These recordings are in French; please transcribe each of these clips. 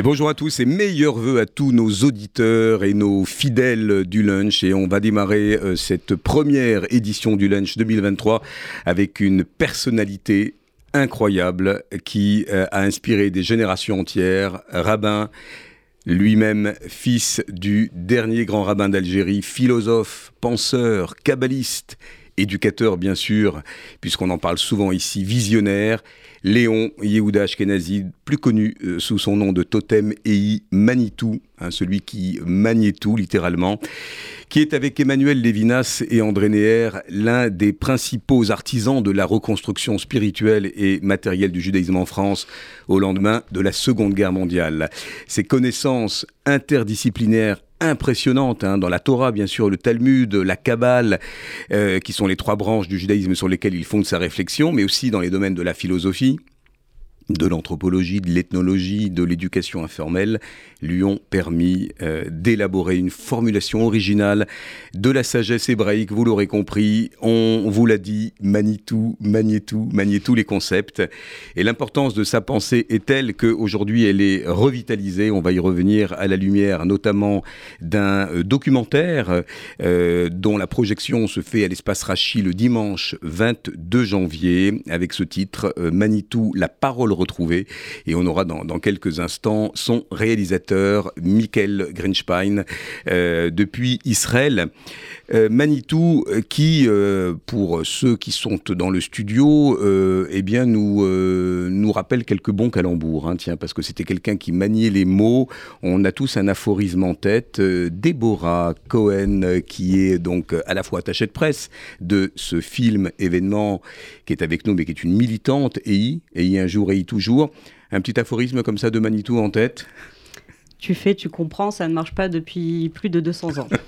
Et bonjour à tous et meilleurs voeux à tous nos auditeurs et nos fidèles du lunch. Et on va démarrer euh, cette première édition du lunch 2023 avec une personnalité incroyable qui euh, a inspiré des générations entières. Rabbin, lui-même fils du dernier grand rabbin d'Algérie, philosophe, penseur, kabbaliste, éducateur bien sûr, puisqu'on en parle souvent ici, visionnaire, Léon Yehuda Ashkenazi, plus connu euh, sous son nom de totem EI Manitou, hein, celui qui maniait tout littéralement, qui est avec Emmanuel Lévinas et André Neher l'un des principaux artisans de la reconstruction spirituelle et matérielle du judaïsme en France au lendemain de la Seconde Guerre mondiale. Ses connaissances interdisciplinaires impressionnantes hein, dans la Torah, bien sûr, le Talmud, la Kabbale, euh, qui sont les trois branches du judaïsme sur lesquelles il fonde sa réflexion, mais aussi dans les domaines de la philosophie, de l'anthropologie, de l'ethnologie, de l'éducation informelle, lui ont permis euh, d'élaborer une formulation originale de la sagesse hébraïque, vous l'aurez compris, on vous l'a dit, tout, maniez tous les concepts. Et l'importance de sa pensée est telle qu'aujourd'hui elle est revitalisée, on va y revenir à la lumière notamment d'un euh, documentaire euh, dont la projection se fait à l'espace Rachi le dimanche 22 janvier avec ce titre Manitou, la parole Et on aura dans, quelques instants son réalisateur Michael Grinchpine euh, depuis Israël. Euh, Manitou, euh, qui, pour ceux qui sont dans le studio, eh bien, nous, nous rappelle quelques bons calembours. Hein, tiens, parce que c'était quelqu'un qui maniait les mots. On a tous un aphorisme en tête. Déborah Cohen, qui est donc à la fois attachée de presse de ce film événement, qui est avec nous, mais qui est une militante, EI, EI un jour, EI toujours. Un petit aphorisme comme ça de Manitou en tête? Tu fais, tu comprends, ça ne marche pas depuis plus de 200 ans.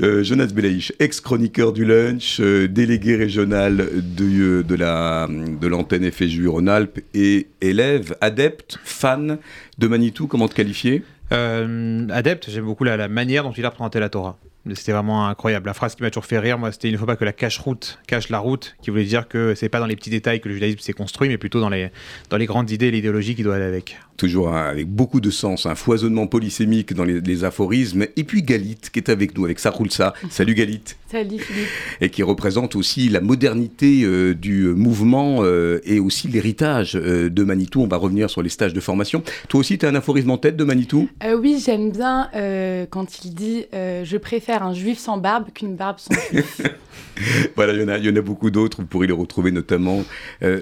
Euh, Jonas Belaïch, ex-chroniqueur du lunch, euh, délégué régional de, de, la, de l'antenne FSU Rhône-Alpes et élève, adepte, fan de Manitou, comment te qualifier? Euh, Adepte, j'aime beaucoup la, la, manière dont il a présenté la Torah. C'était vraiment incroyable. La phrase qui m'a toujours fait rire, moi, c'était il ne faut pas que la cache-route cache la route, qui voulait dire que c'est pas dans les petits détails que le judaïsme s'est construit, mais plutôt dans les, dans les grandes idées et l'idéologie qui doit aller avec. Toujours avec beaucoup de sens, un foisonnement polysémique dans les, aphorismes. Et puis Galit, qui est avec nous, avec sa ça. Salut Galit. Salut Philippe. Et qui représente aussi la modernité euh, du mouvement euh, et aussi l'héritage euh, de Manitou. On va revenir sur les stages de formation. Toi aussi, tu as un aphorisme en tête de Manitou? Oui, j'aime bien quand il dit Je préfère un juif sans barbe qu'une barbe sans juif. voilà, il y, en a, y en a beaucoup d'autres. Vous pourrez les retrouver notamment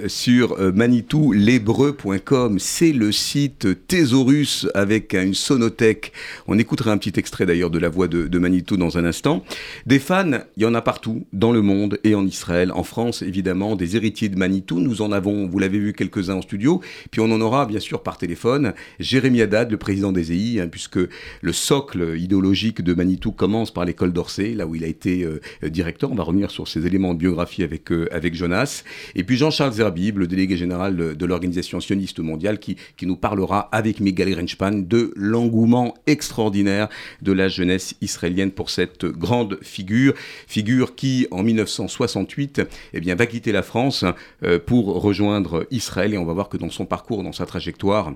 sur manitou-l'hébreu.com. C'est le site thésaurus avec une sonothèque. On écoutera un petit extrait d'ailleurs de la voix de, de Manitou dans un instant. Des fans il y en a partout, dans le monde et en Israël. En France, évidemment, des héritiers de Manitou. Nous en avons, vous l'avez vu, quelques-uns en studio. Puis on en aura, bien sûr, par téléphone. Jérémy Haddad, le président des EI, hein, puisque le socle idéologique de Manitou commence par l'école d'Orsay, là où il a été euh, directeur. On va revenir sur ces éléments de biographie avec, euh, avec Jonas. Et puis Jean-Charles Zerbib, le délégué général de, l'Organisation sioniste mondiale, qui, qui nous parlera avec Miguel Grenspan de l'engouement extraordinaire de la jeunesse israélienne pour cette grande figure figure qui, en 1968, eh bien, va quitter la France euh, pour rejoindre Israël. Et on va voir que dans son parcours, dans sa trajectoire,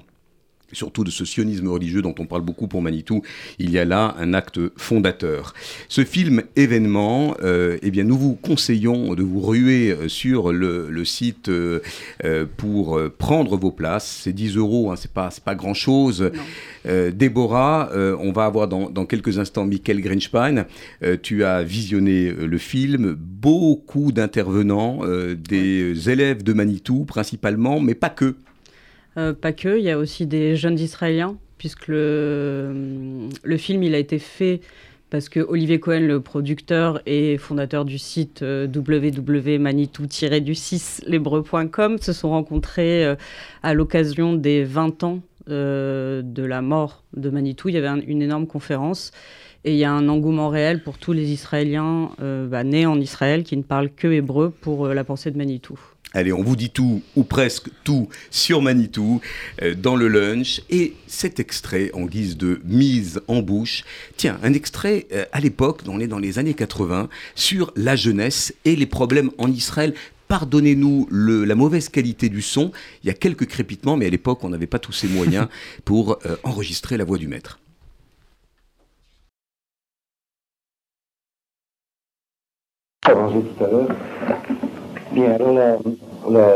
surtout de ce sionisme religieux dont on parle beaucoup pour Manitou, il y a là un acte fondateur. Ce film événement, euh, eh bien, nous vous conseillons de vous ruer euh, sur le, site euh, pour prendre vos places. C'est 10 euros, hein, c'est pas, pas grand-chose. Déborah, on va avoir dans, dans quelques instants Michael Grinchpine. tu as visionné le film, beaucoup d'intervenants, des élèves de Manitou principalement, mais pas que. Euh, pas que, il y a aussi des jeunes Israéliens, puisque le, film il a été fait parce que Olivier Cohen, le producteur et fondateur du site euh, www.manitou-du6lebreu.com, se sont rencontrés euh, à l'occasion des 20 ans de la mort de Manitou, il y avait une énorme conférence et il y a un engouement réel pour tous les Israéliens bah, nés en Israël qui ne parlent que hébreu pour la pensée de Manitou. Allez, on vous dit tout, ou presque tout, sur Manitou, euh, dans le lunch. Et cet extrait, en guise de mise en bouche, tiens, un extrait euh, à l'époque, on est dans les années 80, sur la jeunesse et les problèmes en Israël. Pardonnez-nous la mauvaise qualité du son. Il y a quelques crépitements, mais à l'époque, on n'avait pas tous ces moyens pour euh, enregistrer la voix du maître. Tout à l'heure Bien, alors la,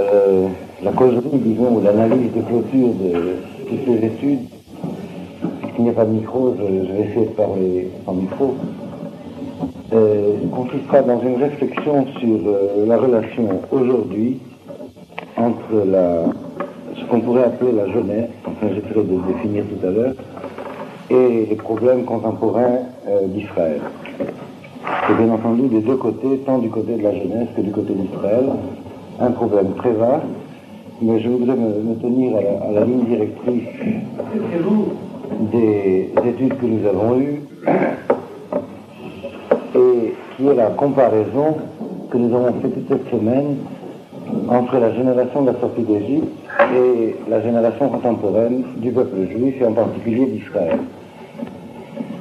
la, causerie, disons, ou l'analyse de clôture de toutes ces études, puisqu'il n'y a pas de micro, je, vais essayer de parler en micro, euh, consistera dans une réflexion sur euh, la relation aujourd'hui entre la, ce qu'on pourrait appeler la jeunesse, enfin j'essaierai de définir tout à l'heure, et les problèmes contemporains euh, d'Israël. C'est bien entendu des deux côtés, tant du côté de la jeunesse que du côté d'Israël, un problème très vaste, mais je voudrais me, tenir à la, ligne directrice des études que nous avons eues, et qui est la comparaison que nous avons fait toute cette semaine entre la génération de la sortie d'Égypte et la génération contemporaine du peuple juif et en particulier d'Israël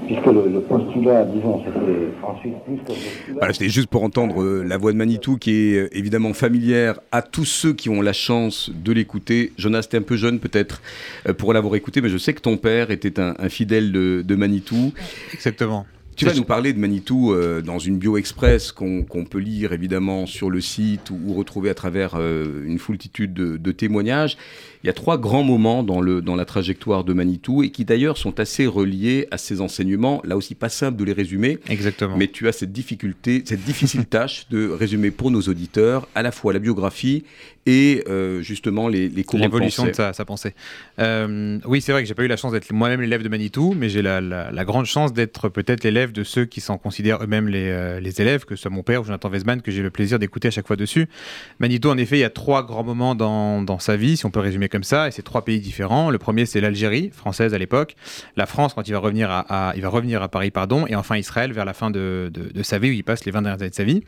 puisque le, postulat, disons, c'était ensuite plus que Voilà, c'était juste pour entendre euh, la voix de Manitou, qui est euh, évidemment familière à tous ceux qui ont la chance de l'écouter. Jonas, t'es un peu jeune peut-être euh, pour l'avoir écouté, mais je sais que ton père était un, fidèle de, de Manitou. Exactement. Tu vas nous parler de Manitou dans une bio express qu'on peut lire évidemment sur le site ou, retrouver à travers une foultitude de, de, témoignages. Il y a trois grands moments dans, le, dans la trajectoire de Manitou et qui d'ailleurs sont assez reliés à ces enseignements. Là aussi, pas simple de les résumer. Exactement. Mais tu as cette difficulté, cette difficile tâche de résumer pour nos auditeurs à la fois la biographie et euh, justement les, les courants L'évolution de, sa, sa, pensée. Euh, oui, c'est vrai que j'ai pas eu la chance d'être moi-même l'élève de Manitou, mais j'ai la, la, grande chance d'être peut-être l'élève de ceux qui s'en considèrent eux-mêmes les, euh, les, élèves, que ce soit mon père ou Jonathan Weisman, que j'ai le plaisir d'écouter à chaque fois dessus. Manitou, en effet, il y a trois grands moments dans, dans sa vie, si on peut résumer comme ça, et c'est trois pays différents. Le premier, c'est l'Algérie, française à l'époque, la France quand il va revenir à, il va revenir à Paris, pardon, et enfin Israël vers la fin de, de, sa vie, où il passe les 20 dernières années de sa vie.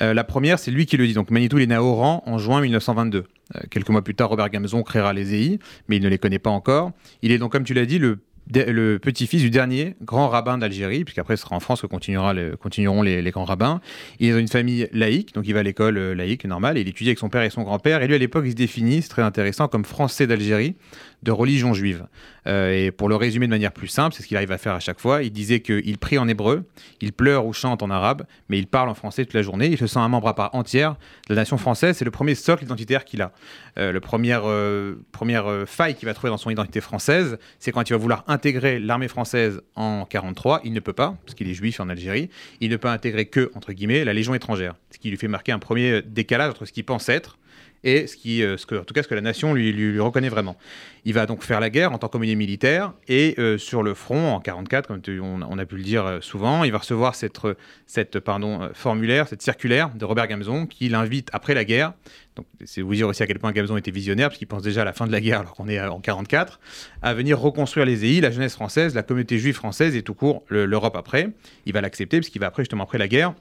Euh, la première, c'est lui qui le dit. Donc Manitou, il est né à Oran en juin 1922. Euh, quelques mois plus tard, Robert Gamzon créera les EI, mais il ne les connaît pas encore. Il est donc, comme tu l'as dit, le le petit-fils du dernier grand rabbin d'Algérie, puisqu'après ce sera en France que continuera continueront les, grands rabbins. Il est dans une famille laïque, donc il va à l'école euh, laïque normale, il étudie avec son père et son grand-père. Et lui, à l'époque, il se définit, c'est très intéressant, comme français d'Algérie, de religion juive. Euh, et pour le résumer de manière plus simple, c'est ce qu'il arrive à faire à chaque fois, il disait qu'il prie en hébreu, il pleure ou chante en arabe, mais il parle en français toute la journée. Il se sent un membre à part entière de la nation française. C'est le premier socle identitaire qu'il a. Euh, le première, euh, première faille qu'il va trouver dans son identité française, c'est quand il va vouloir intégrer l'armée française en 43. Il ne peut pas, parce qu'il est juif en Algérie. Il ne peut intégrer que, entre guillemets, la Légion étrangère. Ce qui lui fait marquer un premier décalage entre ce qu'il pense être et ce qui, euh, que, en tout cas, ce que la nation lui, reconnaît vraiment. Il va donc faire la guerre en tant qu'homme militaire et euh, sur le front en 44, comme on, a pu le dire euh, souvent, il va recevoir cette, formulaire, cette circulaire de Robert Gamzon qui l'invite après la guerre. Donc, c'est vous dire aussi à quel point Gamzon était visionnaire, parce qu'il pense déjà à la fin de la guerre, alors qu'on est en 44, à venir reconstruire les EI, la jeunesse française, la communauté juive française et tout court l'Europe après. Il va l'accepter, parce qu'il va après, justement après la guerre,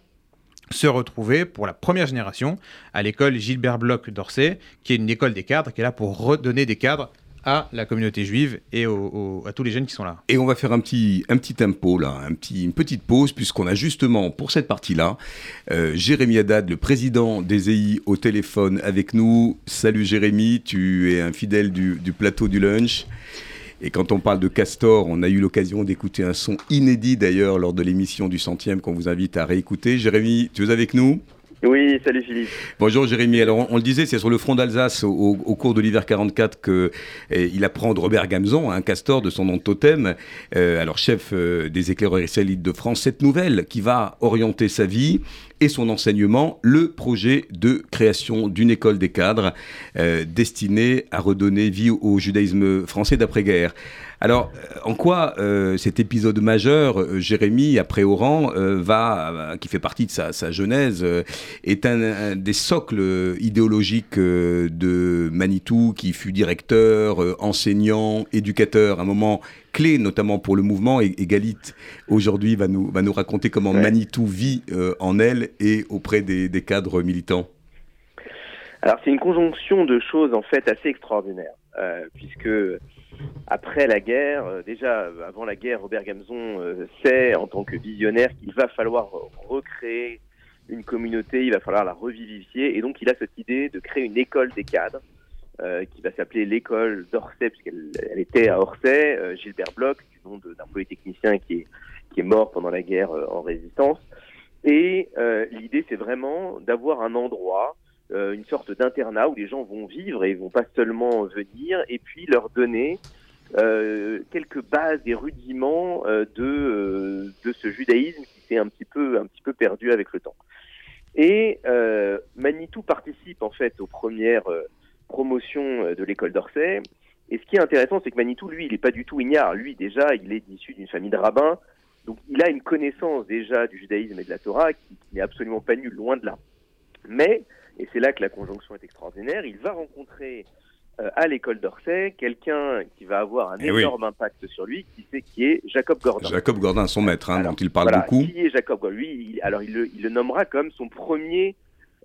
se retrouver pour la première génération à l'école Gilbert Bloch d'Orsay, qui est une école des cadres, qui est là pour redonner des cadres à la communauté juive et à tous les jeunes qui sont là. Et on va faire un petit, un petit tempo là, un petit, une petite pause, puisqu'on a justement pour cette partie-là euh, Jérémy Haddad, le président des EI, au téléphone avec nous. Salut Jérémy, tu es un fidèle du, du plateau du lunch. Et quand on parle de Castor, on a eu l'occasion d'écouter un son inédit d'ailleurs lors de l'émission du centième qu'on vous invite à réécouter. Jérémy, tu es avec nous? Oui, salut Philippe. Bonjour Jérémy. Alors on, le disait, c'est sur le front d'Alsace au, cours de l'hiver 44 qu'il eh, apprend de Robert Gamzon, un castor de son nom de totem, euh, alors chef euh, des éclaireurs israélites de France, cette nouvelle qui va orienter sa vie et son enseignement, le projet de création d'une école des cadres euh, destinée à redonner vie au judaïsme français d'après-guerre. Alors, euh, en quoi euh, cet épisode majeur, euh, Jérémy, après Oran, va, qui fait partie de sa, genèse, est un, des socles idéologiques de Manitou, qui fut directeur, enseignant, éducateur, un moment clé notamment pour le mouvement. Et, Galit, aujourd'hui, va nous, va nous raconter comment Manitou vit en elle et auprès des, des cadres militants. Alors, c'est une conjonction de choses, en fait, assez extraordinaires, puisque après la guerre, euh, déjà avant la guerre, Robert Gamzon euh, sait en tant que visionnaire qu'il va falloir recréer une communauté, il va falloir la revivifier, et donc il a cette idée de créer une école des cadres euh, qui va s'appeler l'école d'Orsay, puisqu'elle elle était à Orsay, Gilbert Bloch, du nom d'un polytechnicien qui est, qui est mort pendant la guerre en résistance. Et l'idée, c'est vraiment d'avoir un endroit une sorte d'internat où les gens vont vivre et vont pas seulement venir, et puis leur donner euh, quelques bases et rudiments euh, de, euh, de ce judaïsme qui s'est un petit peu un petit peu perdu avec le temps. Et Manitou participe en fait aux premières promotions de l'école d'Orsay. Et ce qui est intéressant, c'est que Manitou, lui, il n'est pas du tout ignare. Lui, déjà, il est issu d'une famille de rabbins. Donc, il a une connaissance déjà du judaïsme et de la Torah qui, qui n'est absolument pas nulle, loin de là. Mais, et c'est là que la conjonction est extraordinaire, il va rencontrer euh, à l'école d'Orsay, quelqu'un qui va avoir un eh énorme impact sur lui, qui, c'est, qui est Jacob Gordon. Jacob Gordon, son maître, hein, dont il parle beaucoup. Qui est Jacob Gordon? Lui, alors il le, il le, nommera comme son premier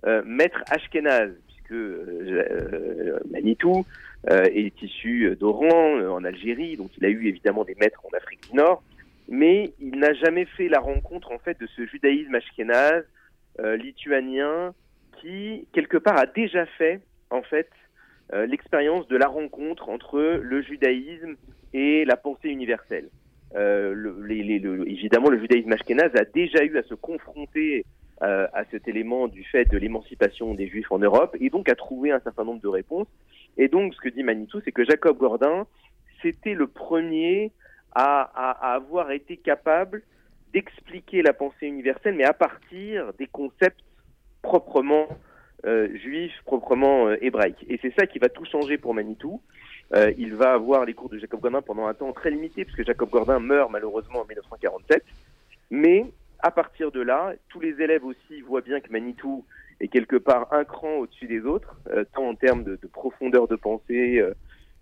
euh, maître ashkénaze, puisque euh, Manitou est issu d'Oran, en Algérie, donc il a eu évidemment des maîtres en Afrique du Nord, mais il n'a jamais fait la rencontre en fait de ce judaïsme ashkénaze lituanien qui quelque part a déjà fait en fait euh, l'expérience de la rencontre entre le judaïsme et la pensée universelle. Euh, évidemment, le judaïsme ashkénaze a déjà eu à se confronter euh, à cet élément du fait de l'émancipation des juifs en Europe et donc à trouver un certain nombre de réponses. Et donc, ce que dit Manitou, c'est que Jacob Gordin, c'était le premier à, avoir été capable d'expliquer la pensée universelle, mais à partir des concepts proprement euh, juif proprement euh, hébraïque. Et c'est ça qui va tout changer pour Manitou. Euh, il va avoir les cours de Jacob Gordin pendant un temps très limité, puisque Jacob Gordin meurt malheureusement en 1947. Mais à partir de là, tous les élèves aussi voient bien que Manitou est quelque part un cran au-dessus des autres, tant en termes de, profondeur de pensée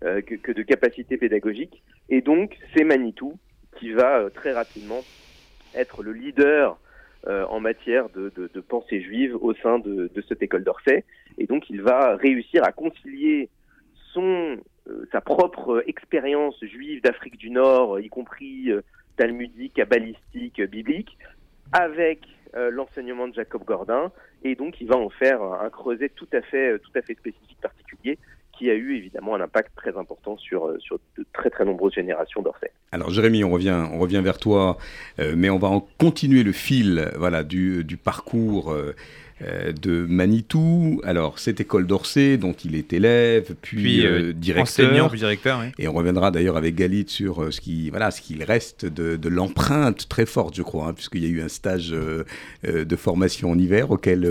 que, que, de capacité pédagogique. Et donc, c'est Manitou qui va très rapidement être le leader euh, en matière de, pensée juive au sein de, cette école d'Orsay. Et donc il va réussir à concilier son, euh, sa propre expérience juive d'Afrique du Nord, y compris euh, talmudique, kabbalistique, biblique, avec l'enseignement de Jacob Gordin. Et donc il va en faire un creuset tout à fait, tout à fait spécifique, particulier, qui a eu évidemment un impact très important sur, euh, sur de très très nombreuses générations d'Orsay. Alors Jérémy, on revient, on revient vers toi, euh, mais on va en continuer le fil voilà, du, du parcours. Euh, de Manitou. Alors, cette école d'Orsay, dont il est élève, puis, euh, directeur. directeur Et on reviendra d'ailleurs avec Galit sur euh, ce qui, voilà, ce qu'il reste de, de l'empreinte très forte, je crois, hein, puisqu'il y a eu un stage de formation en hiver auquel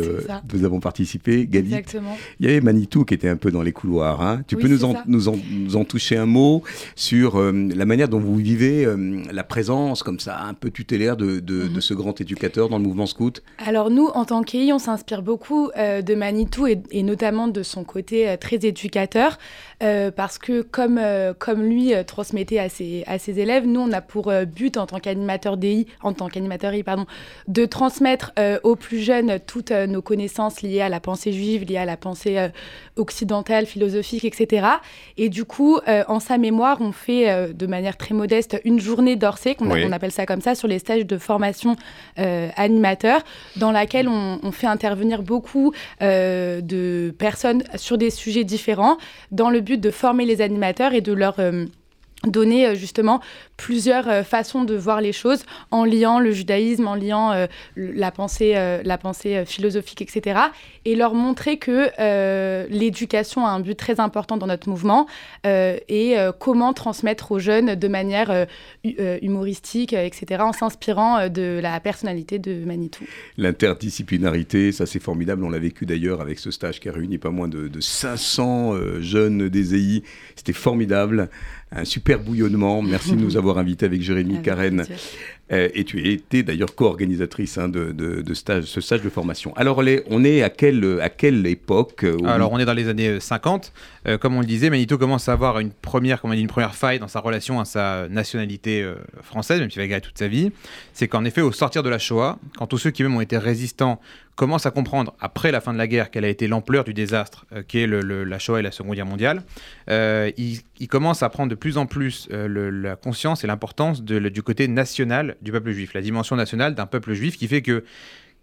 nous avons participé. Galit. Exactement. Il y avait Manitou qui était un peu dans les couloirs. Hein. Tu peux nous en, nous, en, nous en, toucher un mot sur la manière dont vous vivez la présence comme ça, un peu tutélaire de, de, de, mhm. ce grand éducateur dans le mouvement scout? Alors nous, en tant qu'EI, on inspire beaucoup euh, de Manitou et, notamment de son côté euh, très éducateur, euh, parce que comme, comme lui transmettait à ses, à ses élèves, nous, on a pour but en tant qu'animateur DI, en tant qu'animateur I, pardon, de transmettre aux plus jeunes toutes nos connaissances liées à la pensée juive, liées à la pensée occidentale, philosophique, etc. Et du coup, en sa mémoire, on fait de manière très modeste une journée d'Orsay, qu'on on appelle ça comme ça, sur les stages de formation animateur, dans laquelle on, on fait intervenir beaucoup euh, de personnes sur des sujets différents dans le but de former les animateurs et de leur euh, donner euh, justement plusieurs euh, façons de voir les choses en liant le judaïsme, en liant euh, la pensée, la pensée philosophique, etc. Et leur montrer que l'éducation a un but très important dans notre mouvement et comment transmettre aux jeunes de manière humoristique, etc., en s'inspirant de la personnalité de Manitou. L'interdisciplinarité, ça c'est formidable. On l'a vécu d'ailleurs avec ce stage qui a réuni pas moins de, de 500 jeunes des EI. C'était formidable. Un super bouillonnement. Merci de nous avoir invités avec Jérémy Karen. Euh, et tu étais d'ailleurs co-organisatrice hein, de, ce stage de formation. Alors, on est à quelle, à quelle époque euh, Alors, on est dans les années 50. Euh, comme on le disait, Manito commence à avoir une première, comment on dit, une première faille dans sa relation à sa nationalité française, même s'il va garder toute sa vie. C'est qu'en effet, au sortir de la Shoah, quand tous ceux qui même ont été résistants commencent à comprendre, après la fin de la guerre, quelle a été l'ampleur du désastre qu'est le, la Shoah et la Seconde Guerre mondiale, ils, commencent à prendre de plus en plus la conscience et l'importance du côté national du peuple juif, la dimension nationale d'un peuple juif qui fait que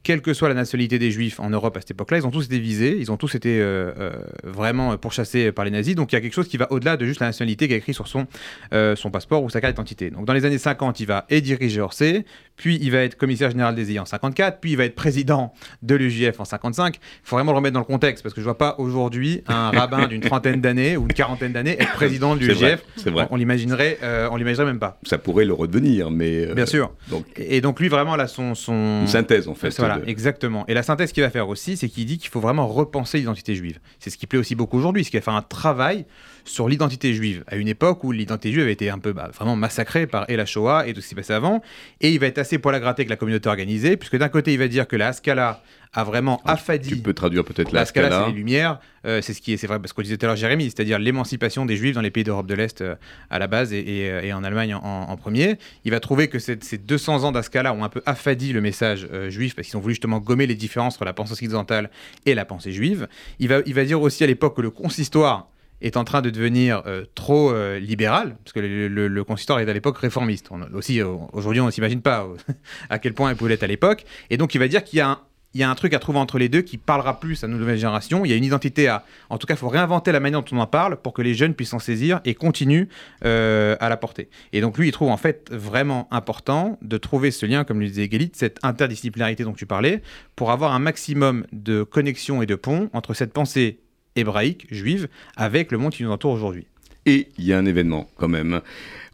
quelle que soit la nationalité des juifs en Europe à cette époque-là, ils ont tous été visés, ils ont tous été euh, euh, vraiment pourchassés par les nazis. Donc il y a quelque chose qui va au-delà de juste la nationalité qui a écrit sur son, euh, son passeport ou sa carte d'identité. Donc dans les années 50, il va et diriger Orsay, puis il va être commissaire général des IA en 54, puis il va être président de l'UJF en 55. Il faut vraiment le remettre dans le contexte parce que je vois pas aujourd'hui un rabbin d'une trentaine d'années ou une quarantaine d'années être président de l'UJF. C'est vrai. On, l'imaginerait, on l'imaginerait même pas. Ça pourrait le redevenir, mais bien sûr. Donc... Et donc lui vraiment là son, son... une synthèse en fait. Voilà exactement. Et la synthèse qu'il va faire aussi, c'est qu'il dit qu'il faut vraiment repenser l'identité juive. C'est ce qui plaît aussi beaucoup aujourd'hui, c'est qu'il va faire un travail sur l'identité juive, à une époque où l'identité juive avait été un peu bah, vraiment massacrée par et la Shoah et tout ce qui s'est passé avant. Et il va être assez poil à gratter avec la communauté organisée, puisque d'un côté, il va dire que la Haskalah a vraiment ah, affadi. Tu peux traduire peut-être la Haskalah. c'est les Lumières. Euh, c'est ce qui est, c'est vrai, parce qu'on disait tout à l'heure Jérémy, c'est-à-dire l'émancipation des Juifs dans les pays d'Europe de l'Est euh, à la base et, euh, en Allemagne en, premier. Il va trouver que ces 200 ans d'Haskalah ont un peu affadi le message juif parce qu'ils ont voulu justement gommer les différences entre la pensée occidentale et la pensée juive. Il va, il va dire aussi à l'époque que le consistoire est en train de devenir euh, trop euh, libéral, parce que le, consistoire est à l'époque réformiste. aussi, euh, aujourd'hui, on ne s'imagine pas à quel point il pouvait l'être à l'époque. Et donc, il va dire qu'il y a un, il y a un truc à trouver entre les deux qui parlera plus à nos nouvelles générations. Il y a une identité à. En tout cas, il faut réinventer la manière dont on en parle pour que les jeunes puissent s'en saisir et continuent à la porter. Et donc, lui, il trouve en fait vraiment important de trouver ce lien, comme le disait Galit, cette interdisciplinarité dont tu parlais, pour avoir un maximum de connexion et de ponts entre cette pensée hébraïque, juive, avec le monde qui nous entoure aujourd'hui. Et il y a un événement quand même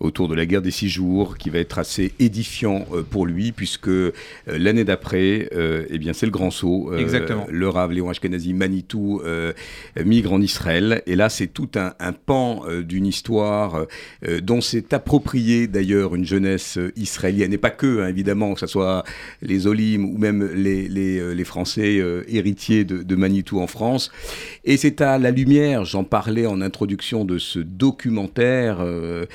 autour de la guerre des six jours qui va être assez édifiant euh, pour lui puisque euh, l'année d'après, euh, eh bien c'est le grand saut. Exactement. Le Rav Léon Ashkenazi Manitou migre en Israël et là c'est tout un, pan d'une histoire dont s'est approprié d'ailleurs une jeunesse israélienne et pas que hein, évidemment que ce soit les Olim ou même les, les, les Français héritiers de, de, Manitou en France. Et c'est à la lumière, j'en parlais en introduction de ce documentaire euh,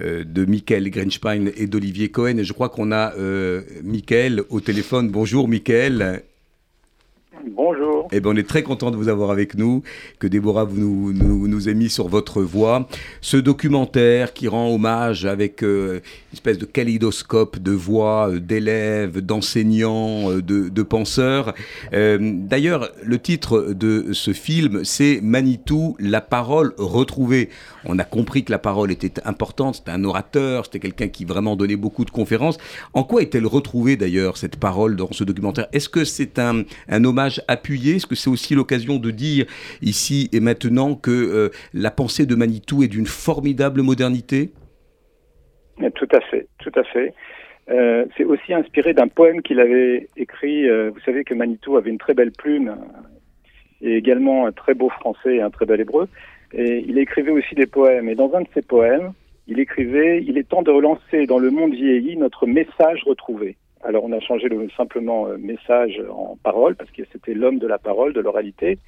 de Michael Grenspine et d'Olivier Cohen. Je crois qu'on a euh, Michael au téléphone. Bonjour Michael. Bonjour. Eh ben, on est très content de vous avoir avec nous, que Déborah vous nous, nous, nous ait mis sur votre voie. Ce documentaire qui rend hommage avec euh, une espèce de kaléidoscope de voix euh, d'élèves, d'enseignants, euh, de, de, penseurs. D'ailleurs, le titre de ce film, c'est Manitou, la parole retrouvée. On a compris que la parole était importante, c'était un orateur, c'était quelqu'un qui vraiment donnait beaucoup de conférences. En quoi est-elle retrouvée d'ailleurs, cette parole, dans ce documentaire? Est-ce que c'est un, un hommage appuyé Est-ce que c'est aussi l'occasion de dire ici et maintenant que euh, la pensée de Manitou est d'une formidable modernité Tout à fait, tout à fait. Euh, c'est aussi inspiré d'un poème qu'il avait écrit. Euh, vous savez que Manitou avait une très belle plume et également un très beau français et un très bel hébreu. Et il écrivait aussi des poèmes. Et dans un de ses poèmes, il écrivait Il est temps de relancer dans le monde vieilli notre message retrouvé. Alors on a changé le simplement euh, message en parole parce que c'était l'homme de la parole, de l'oralité.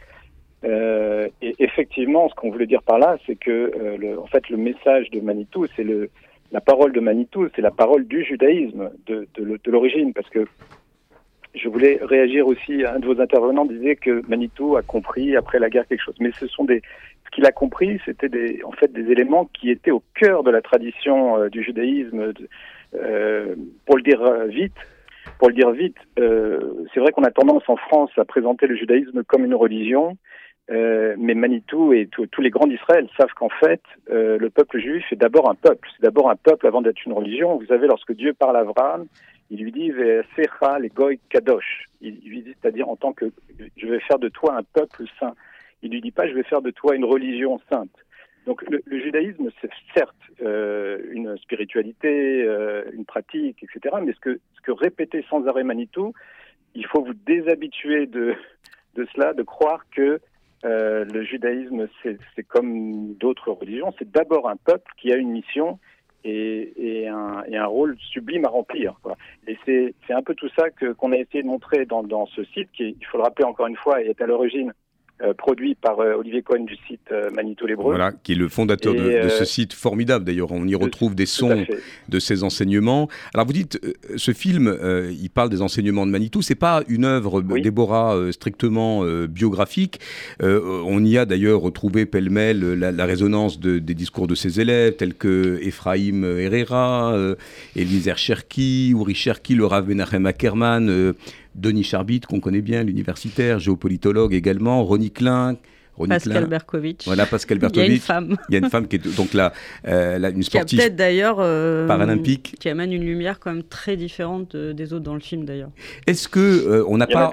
Euh, et effectivement, ce qu'on voulait dire par là, c'est que euh, le, en fait le message de Manitou, c'est le la parole de Manitou, c'est la parole du judaïsme de, de, de l'origine, parce que je voulais réagir aussi. Un de vos intervenants disait que Manitou a compris après la guerre quelque chose, mais ce sont des ce qu'il a compris, c'était des en fait des éléments qui étaient au cœur de la tradition euh, du judaïsme. Euh, pour le dire vite, pour le dire vite, euh, c'est vrai qu'on a tendance en France à présenter le judaïsme comme une religion, euh, mais Manitou et tous les grands d'Israël savent qu'en fait, euh, le peuple juif est d'abord un peuple. C'est d'abord un peuple avant d'être une religion. Vous savez, lorsque Dieu parle à Abraham, il lui dit Secha les goy kadosh. Il lui dit, c'est-à-dire en tant que je vais faire de toi un peuple saint. Il lui dit pas je vais faire de toi une religion sainte. Donc le, judaïsme, c'est certes euh, une spiritualité, euh, une pratique, etc. Mais ce que, ce que répétait sans arrêt Manitou, il faut vous déshabituer de, de cela, de croire que le judaïsme, c'est comme d'autres religions, c'est d'abord un peuple qui a une mission et, un, et un, rôle sublime à remplir. Quoi. Et c'est un peu tout ça qu'on a essayé de montrer dans, dans ce site, qui, il faut le rappeler encore une fois, est à l'origine euh, produit par euh, Olivier Cohen du site euh, Manitou l'Hébreu. Voilà, qui est le fondateur de, ce site formidable. D'ailleurs, on y retrouve des sons de ses enseignements. Alors, vous dites, ce film, il parle des enseignements de Manitou. C'est pas une œuvre, Déborah, strictement biographique. on y a d'ailleurs retrouvé pêle-mêle la, résonance des discours de ses élèves, tels que Ephraim Herrera, Eliezer Cherki, Uri Cherki, le Rav Menachem Ackerman, Denis Charbit, qu'on connaît bien, l'universitaire, géopolitologue également, Ronnie Klein, Pascal Berkovitch. Voilà, Pascal Berkovitch. Il y a une femme. Il y a une femme qui est donc là, euh, une sportive. Qui a peut-être d'ailleurs. Euh, paralympique. Qui amène une lumière quand même très différente des autres dans le film d'ailleurs. Est-ce que euh, on n'a pas.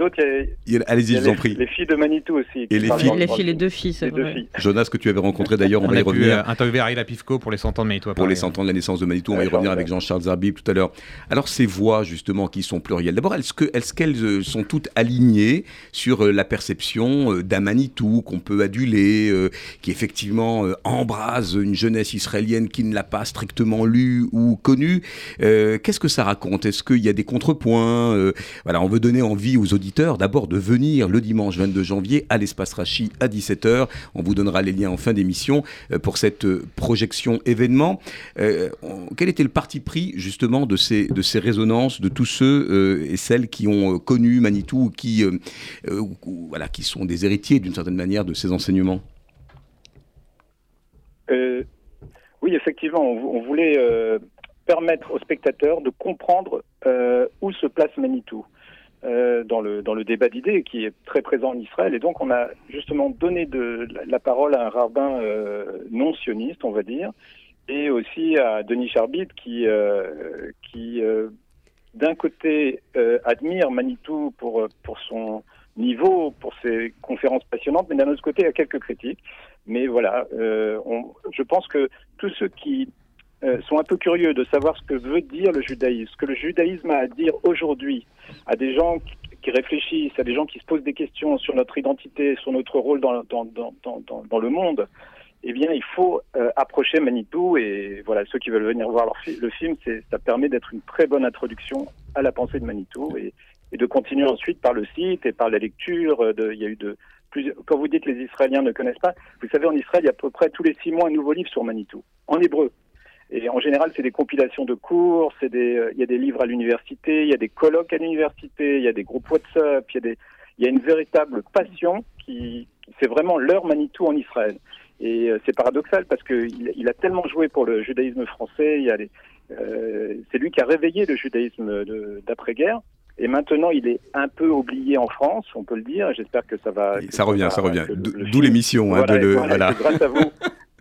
Allez-y, je vous en prie. Les filles de Manitou aussi. Et les filles, les filles, les deux filles, c'est vrai. Filles. Jonas, que tu avais rencontré d'ailleurs, on, va y revenir. interviewer Ariel pour les 100 ans de Manitou. Pour les 100 ans de la naissance de Manitou, on va y revenir avec Jean-Charles Zarbib tout à l'heure. Alors, ces voix justement qui sont plurielles, d'abord, est-ce qu'elles sont toutes alignées sur la perception d'un Manitou qu'on aduler euh, qui effectivement euh, embrase une jeunesse israélienne qui ne l'a pas strictement lu ou connu. Euh, qu'est-ce que ça raconte? Est-ce qu'il y a des contrepoints? Voilà, on veut donner envie aux auditeurs d'abord de venir le dimanche 22 janvier à l'espace Rachi à 17h. On vous donnera les liens en fin d'émission pour cette projection événement. quel était le parti pris justement de ces, de ces résonances, de tous ceux et celles qui ont connu Manitou, qui, voilà, qui sont des héritiers d'une certaine manière de ces enseignements euh, oui, effectivement, on, voulait euh, permettre aux spectateurs de comprendre euh, où se place Manitou. dans, le, dans le débat d'idées qui est très présent en Israël. Et donc, on a justement donné de, la parole à un rabbin non sioniste, on va dire, et aussi à Denis Charbit, qui, qui d'un côté, admire Manitou pour, pour son niveau, pour ses conférences passionnantes, mais d'un autre côté, il y a quelques critiques. Mais voilà, euh, je pense que tous ceux qui euh, sont un peu curieux de savoir ce que veut dire le judaïsme, ce que le judaïsme a à dire aujourd'hui à des gens qui réfléchissent, à des gens qui se posent des questions sur notre identité, sur notre rôle dans, le monde, eh bien, il faut euh, approcher Manitou et voilà, ceux qui veulent venir voir le film, ça permet d'être une très bonne introduction à la pensée de Manitou et, de continuer ensuite par le site et par la lecture. De, il y a eu de, quand vous dites les Israéliens ne connaissent pas, vous savez, en Israël, il y a à peu près tous les six mois un nouveau livre sur Manitou, en hébreu. Et en général, c'est des compilations de cours, c'est des, euh, il y a des livres à l'université, il y a des colloques à l'université, il y a des groupes WhatsApp, il y a, des, il y a une véritable passion qui, c'est vraiment leur Manitou en Israël. Et euh, c'est paradoxal parce qu'il il a tellement joué pour le judaïsme français, il euh, c'est lui qui a réveillé le judaïsme d'après-guerre. Et maintenant, il est un peu oublié en France, on peut le dire. J'espère que ça va. ça, revient, ça revient. D'où l'émission. Hein, voilà, grâce à vous.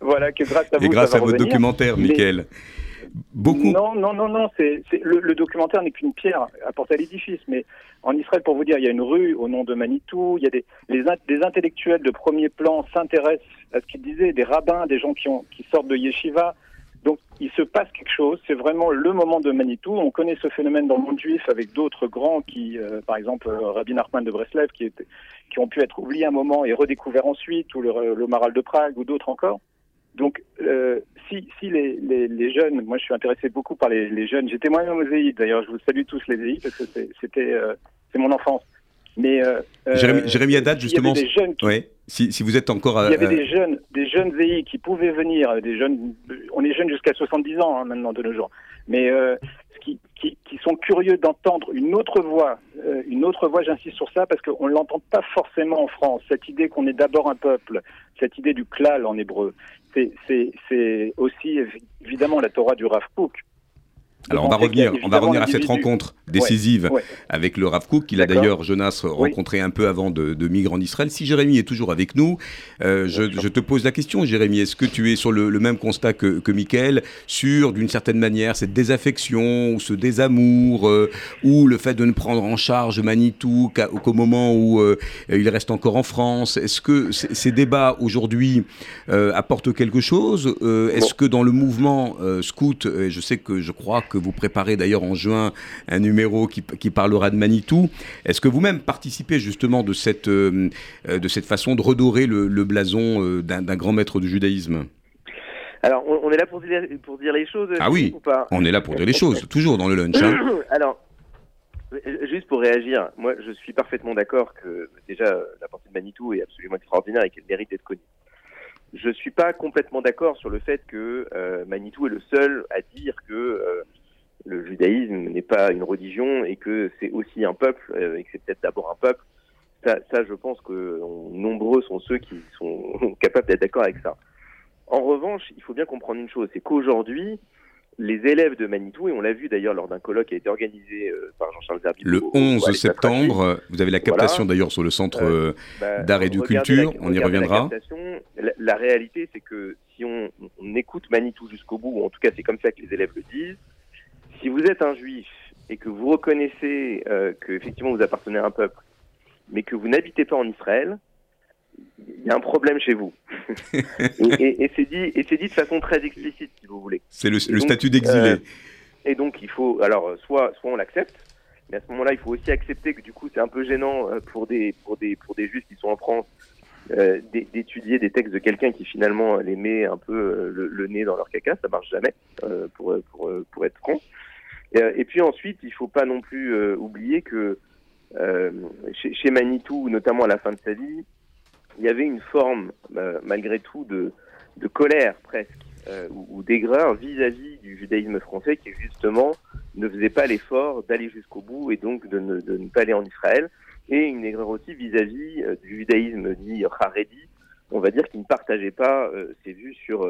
voilà, que grâce à vous. Et grâce à votre documentaire, Michael. Beaucoup. Non, non, non, non. C'est, le, documentaire n'est qu'une pierre apportée à l'édifice. Mais en Israël, pour vous dire, il y a une rue au nom de Manitou. Il y a des, les, des intellectuels de premier plan s'intéressent à ce qu'ils disaient, des rabbins, des gens qui, ont, qui sortent de yeshiva. Donc il se passe quelque chose, c'est vraiment le moment de Manitou. On connaît ce phénomène dans le monde juif avec d'autres grands qui, euh, par exemple euh, Rabbi Nachman de Breslev, qui, était, qui ont pu être oubliés un moment et redécouverts ensuite, ou le, le Maral de Prague, ou d'autres encore. Donc euh, si, si les, les, les, jeunes, moi je suis intéressé beaucoup par les, les jeunes, j'étais moi-même aux EI, d'ailleurs je vous salue tous les EI parce que c'était euh, c'est mon enfance. Mais euh, Jérémy, Jérémy Haddad, justement. Il y avait des jeunes qui, ouais. si, si, vous êtes encore. il y avait des jeunes, des jeunes VI qui pouvaient venir, des jeunes. On est jeunes jusqu'à 70 ans hein, maintenant de nos jours, mais euh, qui, qui, qui, sont curieux d'entendre une autre voix, euh, une autre voix. J'insiste sur ça parce qu'on l'entend pas forcément en France. Cette idée qu'on est d'abord un peuple, cette idée du klal en hébreu, c'est aussi évidemment la Torah du Rav Kook alors on va revenir, on va revenir à cette rencontre décisive avec le Rav Kook, qu'il a d'ailleurs Jonas rencontré un peu avant de, de, migrer en Israël. Si Jérémy est toujours avec nous, euh, je, te pose la question, Jérémy, est-ce que tu es sur le, même constat que, que Michael sur, d'une certaine manière, cette désaffection ou ce désamour euh, ou le fait de ne prendre en charge Manitou qu'au moment où euh, il reste encore en France? Est-ce que ces débats aujourd'hui apportent quelque chose? Est-ce que dans le mouvement scout, je sais que je crois que que vous préparez d'ailleurs en juin un numéro qui, qui parlera de Manitou. Est-ce que vous-même participez justement de cette, de cette façon de redorer le, le blason d'un grand maître du judaïsme? Alors, on, est là pour dire, pour dire les choses. Ah oui, ou pas? on est là pour dire les choses, toujours dans le lunch. Hein. Alors, juste pour réagir, moi je suis parfaitement d'accord que déjà la partie de Manitou est absolument extraordinaire et qu'elle mérite d'être connue. Je suis pas complètement d'accord sur le fait que euh, Manitou est le seul à dire que euh, le judaïsme n'est pas une religion et que c'est aussi un peuple euh, et que c'est peut-être d'abord un peuple. Ça, ça, je pense que nombreux sont ceux qui sont capables d'être d'accord avec ça. En revanche, il faut bien comprendre une chose, c'est qu'aujourd'hui, les élèves de Manitou, et on l'a vu d'ailleurs lors d'un colloque qui a été organisé euh, par Jean-Charles Zerbi. Le 11 septembre, vous avez la captation d'ailleurs sur le Centre euh, bah, d'art et de culture, on y reviendra. La, la, réalité, c'est que si on, on écoute Manitou jusqu'au bout, ou en tout cas c'est comme ça que les élèves le disent, si vous êtes un juif et que vous reconnaissez euh, que effectivement vous appartenez à un peuple, mais que vous n'habitez pas en Israël, il y a un problème chez vous. et, c'est dit, et c'est dit de façon très explicite, si vous voulez. C'est le, statut d'exilé. Euh, et donc il faut, alors soit, soit on l'accepte, mais à ce moment-là, il faut aussi accepter que du coup, c'est un peu gênant euh, pour des, pour des, pour des juifs qui sont en France euh, d'étudier des textes de quelqu'un qui finalement les met un peu le, nez dans leur caca, ça marche jamais, pour, pour, pour être franc. Et, puis ensuite, il faut pas non plus oublier que chez, chez Manitou, notamment à la fin de sa vie, il y avait une forme, euh, malgré tout, de, de colère presque, euh, ou, d'aigreur vis-à-vis du judaïsme français qui, justement, ne faisait pas l'effort d'aller jusqu'au bout et donc de ne, de ne, pas aller en Israël, et une aigreur aussi vis-à-vis euh, du judaïsme dit Haredi, on va dire, qui ne partageait pas ses vues sur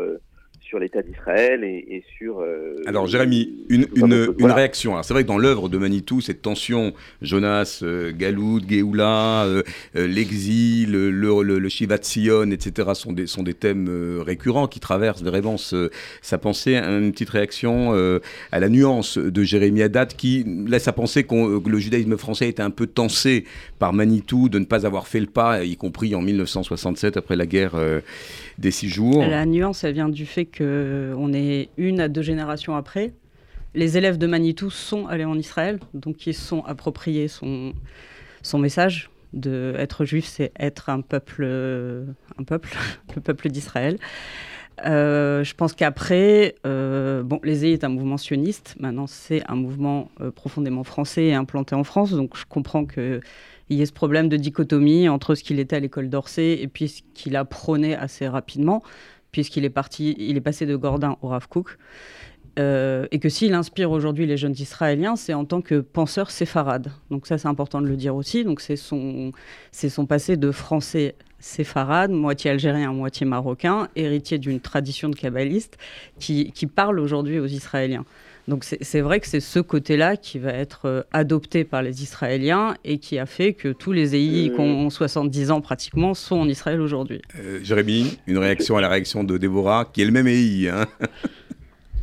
sur l'État d'Israël et, sur... Euh, Alors Jérémy, une, une, une réaction. c'est vrai que dans l'œuvre de Manitou, cette tension, Jonas, euh, Galoud, Géoula, euh, l'exil, le, le, le, Shivat Sion, etc. sont des, sont des thèmes récurrents qui traversent vraiment sa pensée. Une petite réaction à la nuance de Jérémy Haddad qui laisse à penser que le judaïsme français était un peu tensé par Manitou de ne pas avoir fait le pas, y compris en 1967 après la guerre des six jours. La nuance, elle vient du fait qu'on est une à deux générations après. Les élèves de Manitou sont allés en Israël, donc ils sont appropriés son, message de être juif, c'est être un peuple, un peuple, le peuple d'Israël. Euh, je pense qu'après, euh, bon, les est un mouvement sioniste. Maintenant, c'est un mouvement euh, profondément français et implanté en France. Donc, je comprends que il y a ce problème de dichotomie entre ce qu'il était à l'école d'Orsay et puis ce qu'il a prôné assez rapidement, puisqu'il est parti, il est passé de Gordin au Rav Kook. Euh, et que s'il inspire aujourd'hui les jeunes Israéliens, c'est en tant que penseur séfarade. Donc ça, c'est important de le dire aussi. Donc c'est son, c'est son passé de français séfarade, moitié algérien, moitié marocain, héritier d'une tradition de kabbaliste, qui, qui parle aujourd'hui aux Israéliens. Donc c'est vrai que c'est ce côté-là qui va être euh, adopté par les Israéliens et qui a fait que tous les EI qui ont 70 ans pratiquement sont en Israël aujourd'hui. Euh, Jérémy, une réaction à la réaction de Déborah, qui est le même EI. Hein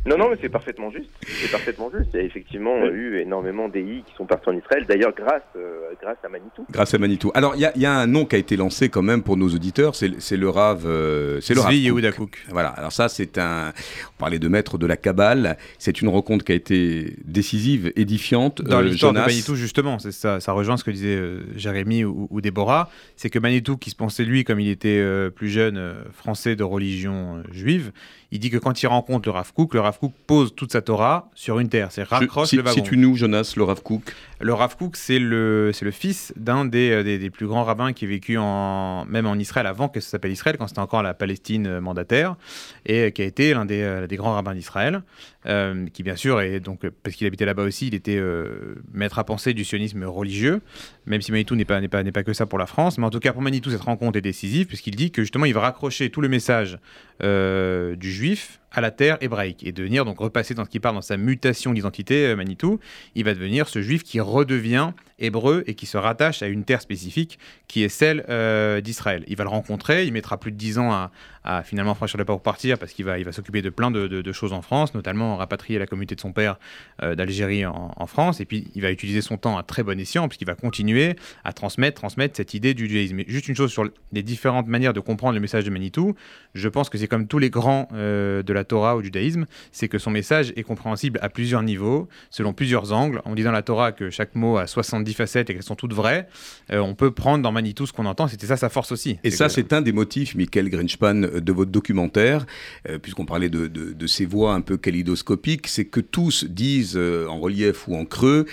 non, non, mais c'est parfaitement juste. C'est parfaitement juste. Il y a effectivement eu énormément d'EI qui sont partis en Israël, d'ailleurs grâce, euh, grâce à Manitou. Grâce à Manitou. Alors, il y, y, a un nom qui a été lancé quand même pour nos auditeurs, c'est le Rav. Euh, c'est le Rav Kouk. Voilà, alors ça, c'est un. On parlait de maître de la Kabbale. C'est une rencontre qui a été décisive, édifiante. Dans euh, l'histoire de Manitou, justement, ça, ça rejoint ce que disait euh, Jérémy ou, ou, Déborah. C'est que Manitou, qui se pensait, lui, comme il était plus jeune, français de religion juive, il dit que quand il rencontre le Rav Kook, le Rav Kook pose toute sa Torah sur une terre. C'est raccroche si, le wagon. Si tu nous, Jonas, le Rav Kook. Le Rav Kook, c'est le, le fils d'un des, euh, des, plus grands rabbins qui a vécu en, même en Israël avant que ça s'appelle Israël, quand c'était encore la Palestine euh, mandataire, et qui a été l'un des, euh, des, grands rabbins d'Israël, euh, qui bien sûr, est donc, parce qu'il habitait là-bas aussi, il était euh, maître à penser du sionisme religieux, même si Manitou n'est pas, pas, pas que ça pour la France. Mais en tout cas, pour Manitou, cette rencontre est décisive, puisqu'il dit que justement, il va raccrocher tout le message euh, du juif à la terre hébraïque et devenir donc repasser dans ce qu'il parle dans sa mutation d'identité Manitou, il va devenir ce juif qui redevient hébreu et qui se rattache à une terre spécifique qui est celle euh, d'Israël. Il va le rencontrer, il mettra plus de dix ans à, finalement franchir le pas pour partir parce qu'il va, s'occuper de plein de, choses en France, notamment rapatrier la communauté de son père euh, d'Algérie en, France. Et puis il va utiliser son temps à très bon escient puisqu'il va continuer à transmettre, transmettre cette idée du judaïsme. juste une chose sur les différentes manières de comprendre le message de Manitou. Je pense que c'est comme tous les grands euh, de la Torah ou du judaïsme, c'est que son message est compréhensible à plusieurs niveaux, selon plusieurs angles. On dit dans la Torah que chaque mot a 70 facettes et qu'elles sont toutes vraies. Euh, on peut prendre dans Manitou ce qu'on entend. C'était ça sa force aussi. Et ça, c'est un des motifs, Michael Grinspan, de votre documentaire, euh, puisqu'on parlait de, de, ces voix un peu kaléidoscopiques, c'est que tous disent en relief ou en creux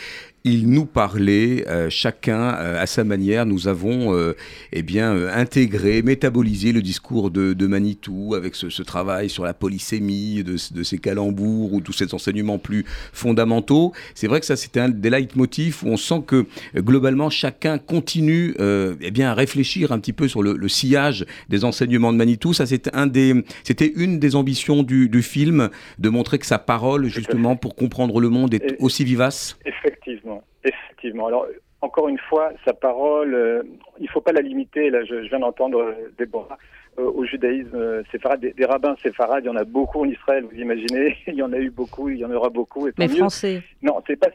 il nous parlait, euh, chacun euh, à sa manière. Nous avons euh, eh bien, intégré, métabolisé le discours de, Manitou avec ce, travail sur la polysémie, de, de, ces calembours ou tous ces enseignements plus fondamentaux. C'est vrai que ça, c'était un des leitmotifs où on sent que globalement, chacun continue eh bien, à réfléchir un petit peu sur le, sillage des enseignements de Manitou. Ça, c'était un des, c'était une des ambitions du, du, film, de montrer que sa parole, justement, pour comprendre le monde, est aussi vivace. Effectivement. Effectivement. Alors, encore une fois, sa parole, euh, il ne faut pas la limiter. Là, je, viens d'entendre euh, Déborah euh, au judaïsme séfarade, des, des, rabbins séfarades, il y en a beaucoup en Israël, vous imaginez. il y en a eu beaucoup, il y en aura beaucoup. Et Mais français. Non, c'est pas.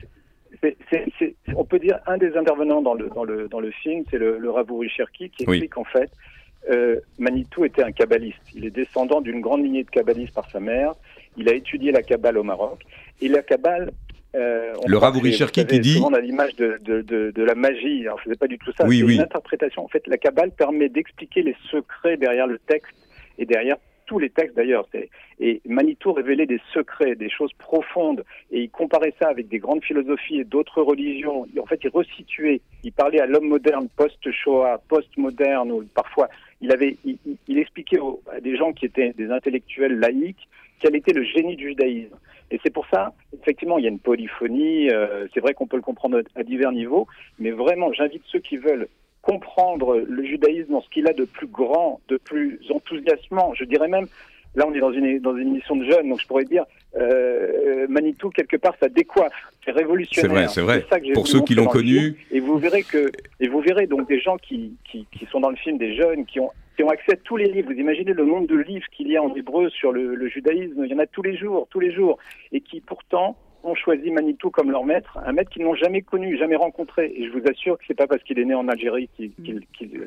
on peut dire un des intervenants dans le, dans le, dans le film, c'est le, le Ravouri Cherki, qui explique qu'en fait, Manitou était un kabbaliste. Il est descendant d'une grande lignée de kabbalistes par sa mère. Il a étudié la Kabbale au Maroc. Et la Kabbale euh, le Ravouri Cherki qui dit. On a l'image de, de, de, de, la magie. Alors, je ne pas du tout ça. Oui, oui. une interprétation. En fait, la Kabbale permet d'expliquer les secrets derrière le texte et derrière tous les textes d'ailleurs. Et Manitou révélait des secrets, des choses profondes, et il comparait ça avec des grandes philosophies et d'autres religions. En fait, il resituait, il parlait à l'homme moderne post-Shoah, post-moderne, ou parfois il avait, il, il expliquait à des gens qui étaient des intellectuels laïcs quel était le génie du judaïsme. Et c'est pour ça, effectivement, il y a une polyphonie, euh, c'est vrai qu'on peut le comprendre à divers niveaux, mais vraiment, j'invite ceux qui veulent comprendre le judaïsme dans ce qu'il a de plus grand, de plus enthousiasmant, je dirais même, là on est dans une, dans une émission de jeunes, donc je pourrais dire, euh, Manitou, quelque part, ça décoiffe, c'est révolutionnaire. C'est vrai, c'est vrai. Pour ceux qui l'ont connu. Et vous verrez que, et vous verrez donc des gens qui, qui, qui sont dans le film, des jeunes, qui ont qui ont accès à tous les livres. Vous imaginez le nombre de livres qu'il y a en hébreu sur le, judaïsme. Il y en a tous les jours, tous les jours. Et qui pourtant ont choisi Manitou comme leur maître, un maître qu'ils n'ont jamais connu, jamais rencontré. Et je vous assure que c'est pas parce qu'il est né en Algérie qu'ils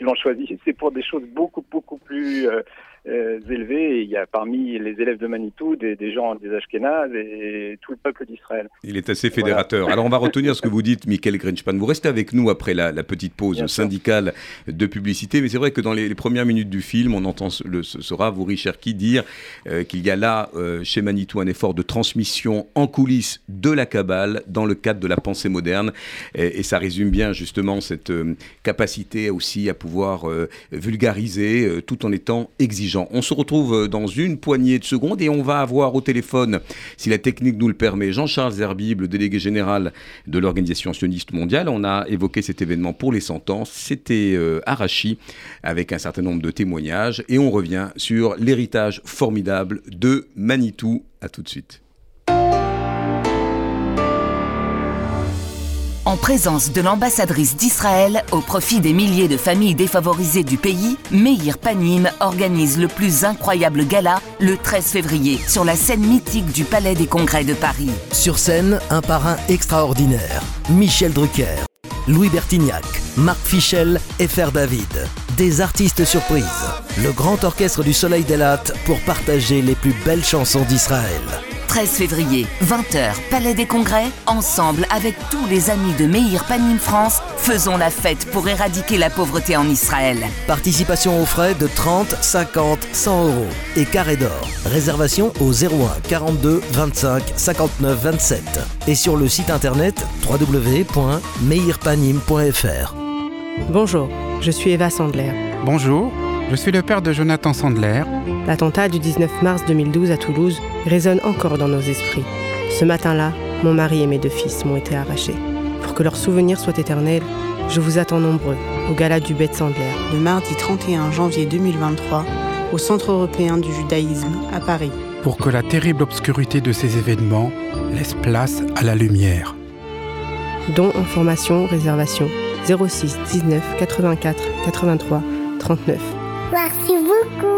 l'ont choisi. C'est pour des choses beaucoup, beaucoup plus euh, euh, élevés. il y a parmi les élèves de Manitou des, gens des Ashkénazes et, tout le peuple d'Israël. Il est assez fédérateur. Alors on va retenir ce que vous dites, Michael Grinchpan. Vous restez avec nous après la, petite pause syndicale de publicité, mais c'est vrai que dans les, premières minutes du film, on entend le, ce Ravouri Cherki dire euh, qu'il y a là, euh, chez Manitou, un effort de transmission en coulisses de la Kabbale dans le cadre de la pensée moderne. Et, et ça résume bien justement cette capacité aussi à pouvoir vulgariser tout en étant exigeant on se retrouve euh, dans une poignée de secondes et on va avoir au téléphone, si la technique nous le permet, Jean-Charles Zerbib, le délégué général de l'Organisation sioniste mondiale. On a évoqué cet événement pour les 100 ans. C'était euh, avec un certain nombre de témoignages et on revient sur l'héritage formidable de Manitou. À tout de suite. En présence de l'ambassadrice d'Israël au profit des milliers de familles défavorisées du pays, Meir Panim organise le plus incroyable gala le 13 février sur la scène mythique du Palais des Congrès de Paris. Sur scène, un parrain extraordinaire, Michel Drucker, Louis Bertignac, Marc Fichel et Fer David. Des artistes surprises. Le grand orchestre du Soleil des Lattes pour partager les plus belles chansons d'Israël. 13 février, 20h, Palais des Congrès, ensemble avec tous les amis de Meir Panim France, faisons la fête pour éradiquer la pauvreté en Israël. Participation aux frais de 30, 50, 100 euros et carré d'or. Réservation au 01 42 25 59 27 et sur le site internet www.meirpanim.fr. Bonjour, je suis Eva Sandler. Bonjour, je suis le père de Jonathan Sandler. L'attentat du 19 mars 2012 à Toulouse résonne encore dans nos esprits. Ce matin-là, mon mari et mes deux fils m'ont été arrachés. Pour que leur souvenir soit éternel, je vous attends nombreux au gala du Bête Sandler. Le mardi 31 janvier 2023, au Centre européen du judaïsme à Paris. Pour que la terrible obscurité de ces événements laisse place à la lumière. Dons en formation, réservation 06 19 84 83 39. Merci beaucoup.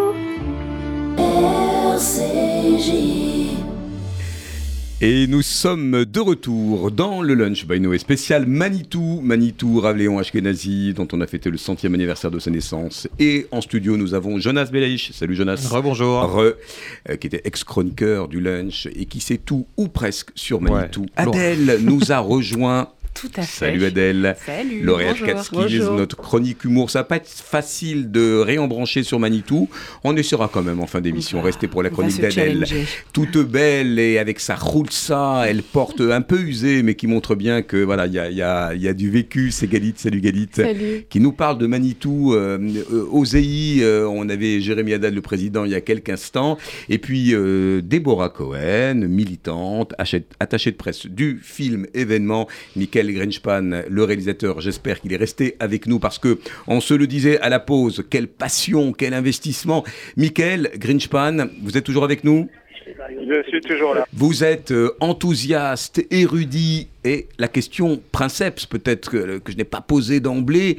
Et nous sommes de retour dans le Lunch by Noé spécial Manitou, Manitou Ravléon Ashkenazi, dont on a fêté le centième anniversaire de sa naissance. Et en studio, nous avons Jonas Belaïch. Salut Jonas. Rebonjour. Re, euh, qui était ex-chroniqueur du Lunch et qui sait tout ou presque sur Manitou. Ouais, Adèle nous a rejoint Tout à fait. Salut Adèle. Salut. Lauréate Bonjour. notre chronique humour. Ça va pas être facile de réembrancher sur Manitou. On essaiera quand même en fin d'émission. Restez pour la chronique d'Adèle. Toute belle et avec sa roulsa, elle porte un peu usée, mais qui montre bien que voilà, il y a, il y a- il y a du vécu. C'est Galit, salut Galit. Salut. Qui nous parle de Manitou, euh, euh, OZI, euh, on avait Jérémy Haddad, le président, il y a quelques instants, et puis euh, Déborah Cohen, militante, achète- attachée de presse du film événement, Michael Grinchpan, le réalisateur, j'espère qu'il est resté avec nous parce que on se le disait à la pause, quelle passion, quel investissement. Michael Grinchpan, vous êtes toujours avec nous? Je suis toujours là. vous êtes euh, enthousiaste, érudit, et la question princeps peut-être que, que je n'ai pas posée d'emblée.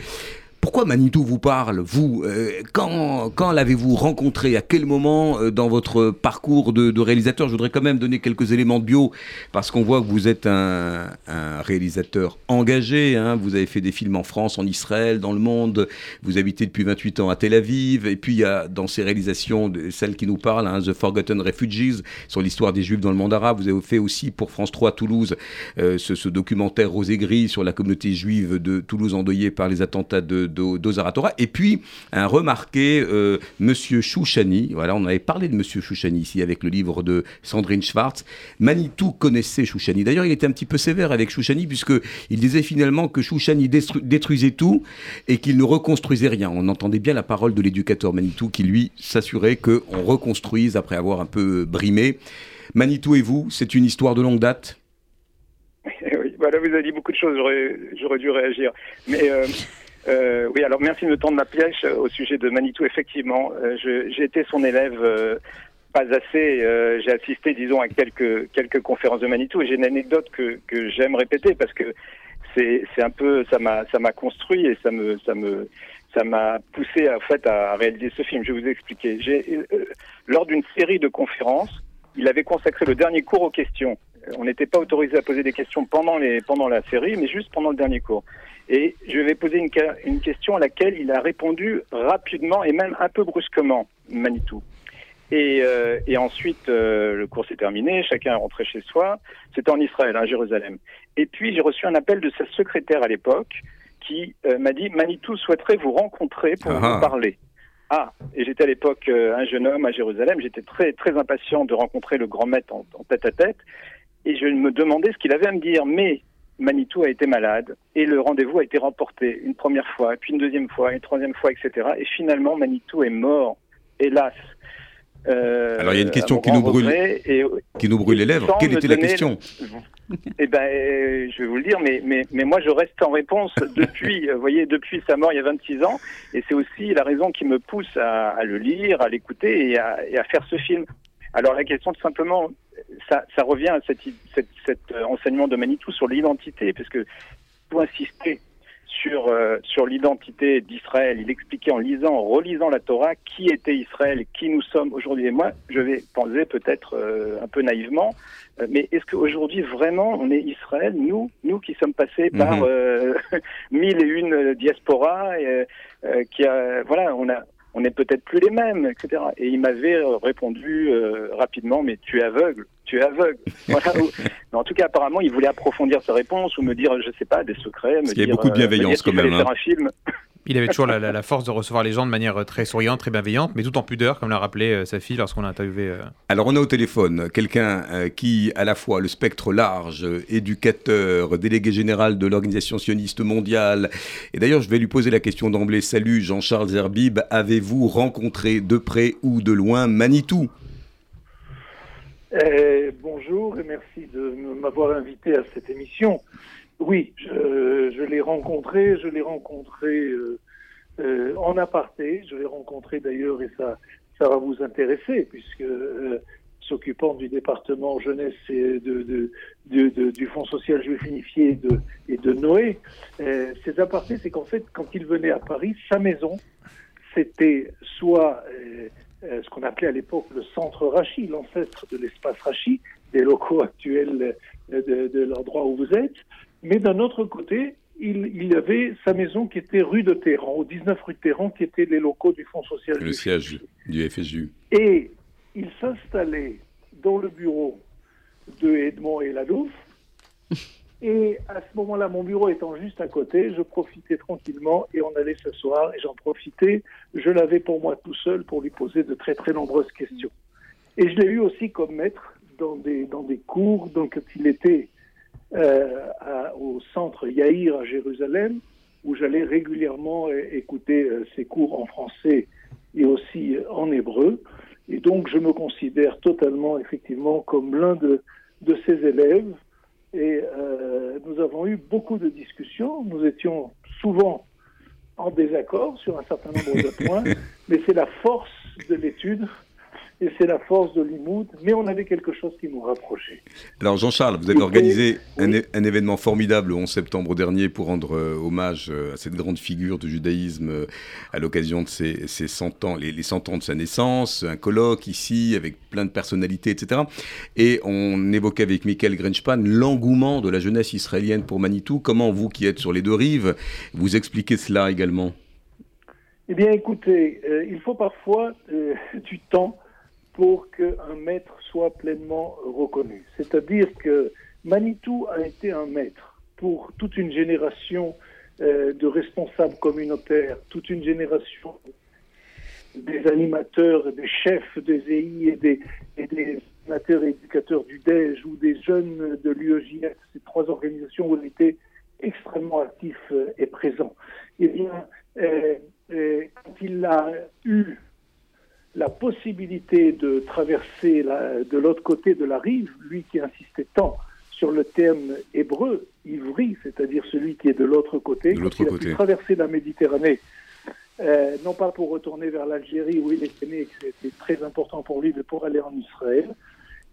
Pourquoi Manitou vous parle, vous Euh, Quand, l'avez-vous rencontré À quel moment euh, dans votre parcours de, réalisateur? Je voudrais quand même donner quelques éléments de bio, parce qu'on voit que vous êtes un, réalisateur engagé. hein. Vous avez fait des films en France, en Israël, dans le monde. Vous habitez depuis 28 ans à Tel Aviv. Et puis, il y a dans ces réalisations, de- celle qui nous parle, hein, The Forgotten Refugees, sur l'histoire des Juifs dans le monde arabe. Vous avez fait aussi pour France 3 Toulouse euh, ce, ce documentaire Rose et Gris sur la communauté juive de Toulouse endeuillée par les attentats de, d'Ozaratora. Et puis, un remarqué euh, Monsieur Chouchani. Voilà, on avait parlé de Monsieur Chouchani ici avec le livre de Sandrine Schwartz. Manitou connaissait Chouchani. D'ailleurs, il était un petit peu sévère avec Chouchani puisque il disait finalement que Chouchani détruisait tout et qu'il ne reconstruisait rien. On entendait bien la parole de l'éducateur Manitou qui, lui, s'assurait qu'on reconstruise après avoir un peu brimé. Manitou et vous, c'est une histoire de longue date? Voilà, vous avez dit beaucoup de choses, j'aurais dû réagir. Mais euh, euh, oui, alors merci de me tendre la pièce euh, au sujet de Manitou. Effectivement, euh, j'ai été son élève pas assez. j'ai assisté, disons, à quelques, quelques conférences de Manitou et j'ai une anecdote que, que j'aime répéter parce que c'est, un peu, ça m'a, construit et ça me, ça me, ça m'a poussé en fait à réaliser ce film. Je vais vous expliquer. Lors d'une série de conférences, il avait consacré le dernier cours aux questions. On n'était pas autorisé à poser des questions pendant, les, pendant la série, mais juste pendant le dernier cours. Et je une, ca- une question à laquelle il a répondu rapidement et même un peu brusquement, Manitou. Et, euh, et ensuite, euh, le cours s'est terminé, chacun est rentré chez soi. C'était en Israël, à Jérusalem. Et puis, j'ai reçu un appel de sa secrétaire à l'époque qui euh, m'a dit Manitou souhaiterait vous rencontrer pour Ah. vous parler? Ah, et j'étais à l'époque euh, un jeune homme à Jérusalem. J'étais très très impatient de rencontrer le grand maître en, en tête à tête, et je me demandais ce qu'il avait à me dire. Mais Manitou a été malade et le rendez-vous a été remporté une première fois, puis une deuxième fois, une troisième fois, etc. Et finalement, Manitou est mort, hélas. Euh, Alors, il y a une question qui nous brûle- et, qui nous brûle les lèvres. Quelle était la question eh ben, euh, je vais vous le dire, mais, mais, mais moi, je reste en réponse depuis, euh, vous voyez, depuis sa mort il y a 26 ans, et c'est aussi la raison qui me pousse à, à le lire, à l'écouter et à, et à faire ce film. Alors la question, tout simplement, ça, ça revient à cet, euh, enseignement de Manitou sur l'identité, parce que pour insister sur, euh, sur l'identité d'Israël, il expliquait en lisant, en relisant la Torah, qui était Israël, qui nous sommes aujourd'hui. Et moi, je vais penser peut-être euh, un peu naïvement, euh, mais est-ce qu'aujourd'hui vraiment on est Israël, nous, nous qui sommes passés par Mhm. mille et une diasporas, et, qui a, voilà, on a, on n'est peut-être plus les mêmes, etc. Et il m'avait répondu euh, rapidement, mais tu es aveugle, tu es aveugle. Voilà. Ou- mais en tout cas, apparemment, il voulait approfondir sa réponse ou me dire, je sais pas, des secrets. Me qu'il y a dire, beaucoup de euh, bienveillance quand même, hein. faire un film. Il avait toujours la, la- la force de recevoir les gens de manière euh, très souriante, très bienveillante, mais tout en pudeur, comme l'a rappelé euh, sa fille lorsqu'on l'a interviewé. euh. Alors on a au téléphone quelqu'un euh, qui, à la fois le spectre large, éducateur, délégué général de l'Organisation sioniste mondiale, et d'ailleurs je vais lui poser la question d'emblée, salut Jean-Charles Zerbib, avez-vous rencontré de près ou de loin Manitou? Eh, bonjour et merci de m'avoir invité à cette émission. Oui, je, l'ai rencontré, je l'ai rencontré euh, euh, en aparté, je l'ai rencontré d'ailleurs et ça, ça va vous intéresser puisque euh, s'occupant du département jeunesse et du Fonds social juif unifié et de, et de Noé. Ces apartés, c'est qu'en fait, quand il venait à Paris, sa maison, c'était soit euh, euh, ce qu'on appelait à l'époque le centre Rachi, l'ancêtre de l'espace Rachi, des locaux actuels de, l'endroit où vous êtes, mais d'un autre côté, il, il, avait sa maison qui était rue de Téhéran, au 19 rue de Téhéran, qui étaient les locaux du Fonds social. Le siège du FSU. Et il s'installait dans le bureau de Edmond et Ladouf. Et à ce moment-là, mon bureau étant juste à côté, je profitais tranquillement et on allait s'asseoir et j'en profitais. Je l'avais pour moi tout seul pour lui poser de très très nombreuses questions. Et je l'ai eu aussi comme maître dans des, dans des cours. Donc, il était euh, au centre Yaïr à Jérusalem, où j'allais régulièrement écouter euh, ses cours en français et aussi en hébreu. Et donc, je me considère totalement, effectivement, comme l'un de, de ses élèves. Et euh, nous avons eu beaucoup de discussions. Nous étions souvent en désaccord sur un certain nombre de points, mais c'est la force de l'étude et c'est la force de l'imoud, mais on avait quelque chose qui nous rapprochait. Alors Jean-Charles, vous avez organisé un, événement formidable le 11 septembre dernier pour rendre euh, hommage euh, à cette grande figure du judaïsme euh, à l'occasion de ses, 100 ans, les, 100 ans de sa naissance, un colloque ici avec plein de personnalités, etc. Et on évoquait avec Michael Grenspan l'engouement de la jeunesse israélienne pour Manitou. Comment vous qui êtes sur les deux rives, vous expliquez cela également? Eh bien, écoutez, il faut parfois du temps pour qu'un maître soit pleinement reconnu. C'est-à-dire que Manitou a été un maître pour toute une génération euh, de responsables communautaires, toute une génération des animateurs, des chefs des EI et des, animateurs et éducateurs du DEJ ou des jeunes de l'UEJF, ces trois organisations où il était extrêmement actif euh, et présent. Eh bien, euh, quand il a eu la possibilité de traverser de l'autre côté de la rive, lui qui insistait tant sur le terme hébreu, ivri, c'est-à-dire celui qui est de l'autre côté, de l'autre côté. traverser la Méditerranée, euh, non pas pour retourner vers l'Algérie où il était né, que c'était très important pour lui, mais pour aller en Israël,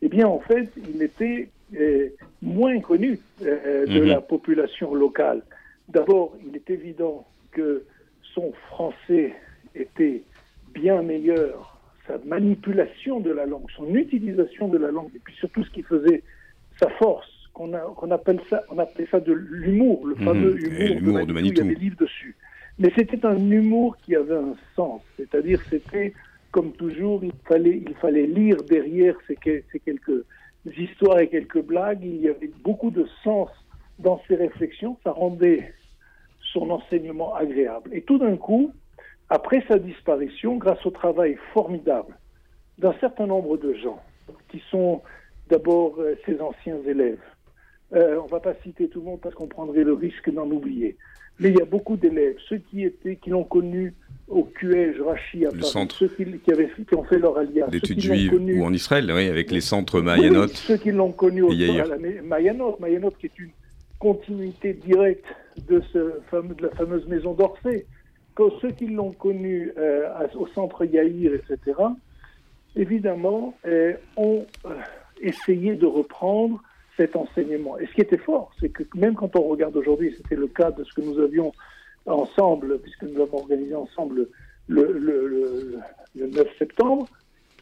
eh bien en fait, il était euh, moins connu euh, de mhm. la population locale. D'abord, il est évident que son français était bien meilleur, sa manipulation de la langue, son utilisation de la langue, et puis surtout ce qui faisait sa force, qu'on appelle ça, on appelait ça de l'humour, le mhm. fameux humour, de, Manitou, Il y a des livres dessus. Mais c'était un humour qui avait un sens, c'est-à-dire c'était comme toujours, il fallait, il fallait lire derrière ces, ces quelques histoires et quelques blagues. Il y avait beaucoup de sens dans ses réflexions. Ça rendait son enseignement agréable. Et tout d'un coup, après sa disparition, grâce au travail formidable d'un certain nombre de gens, qui sont d'abord euh, ses anciens élèves, euh, on ne va pas citer tout le monde parce qu'on prendrait le risque d'en oublier, mais il y a beaucoup d'élèves, ceux qui étaient, qui l'ont connu au QEJ, Rachi, à Paris, ceux qui, avaient, qui, ont fait leur alliance, d'études juives ou en Israël, oui, avec les centres Mayanot. ceux qui l'ont connu au Mayanot, Mayanot qui est une continuité directe de, ce fameux, de la fameuse maison d'Orsay, que ceux qui l'ont connu euh, au centre Yaïr, etc., évidemment, euh, ont euh, essayé de reprendre cet enseignement. Et ce qui était fort, c'est que même quand on regarde aujourd'hui, c'était le cas de ce que nous avions ensemble, puisque nous avons organisé ensemble le, le, le 9 septembre,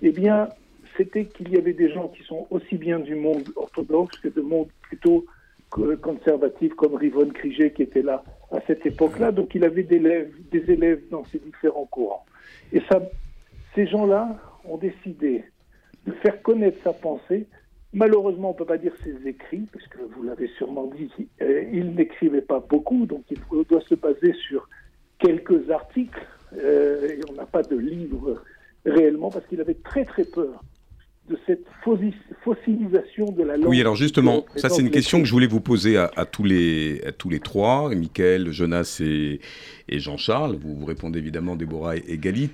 eh bien, c'était qu'il y avait des gens qui sont aussi bien du monde orthodoxe que du monde plutôt conservatif, comme Rivon Krigé qui était là à cette époque-là. Donc il avait des élèves, des élèves dans ces différents courants. Et ça, ces gens-là ont décidé de faire connaître sa pensée. Malheureusement, on ne peut pas dire ses écrits, puisque vous l'avez sûrement dit, euh, il n'écrivait pas beaucoup, donc il doit se baser sur quelques articles, euh, et on n'a pas de livre réellement, parce qu'il avait très très peur de cette fossilisation de la langue. Oui, alors justement, ça c'est une question que je voulais vous poser à, tous, les, à tous les trois, Michael, Jonas et, et Jean-Charles. Vous, vous répondez évidemment Déborah et, Galit.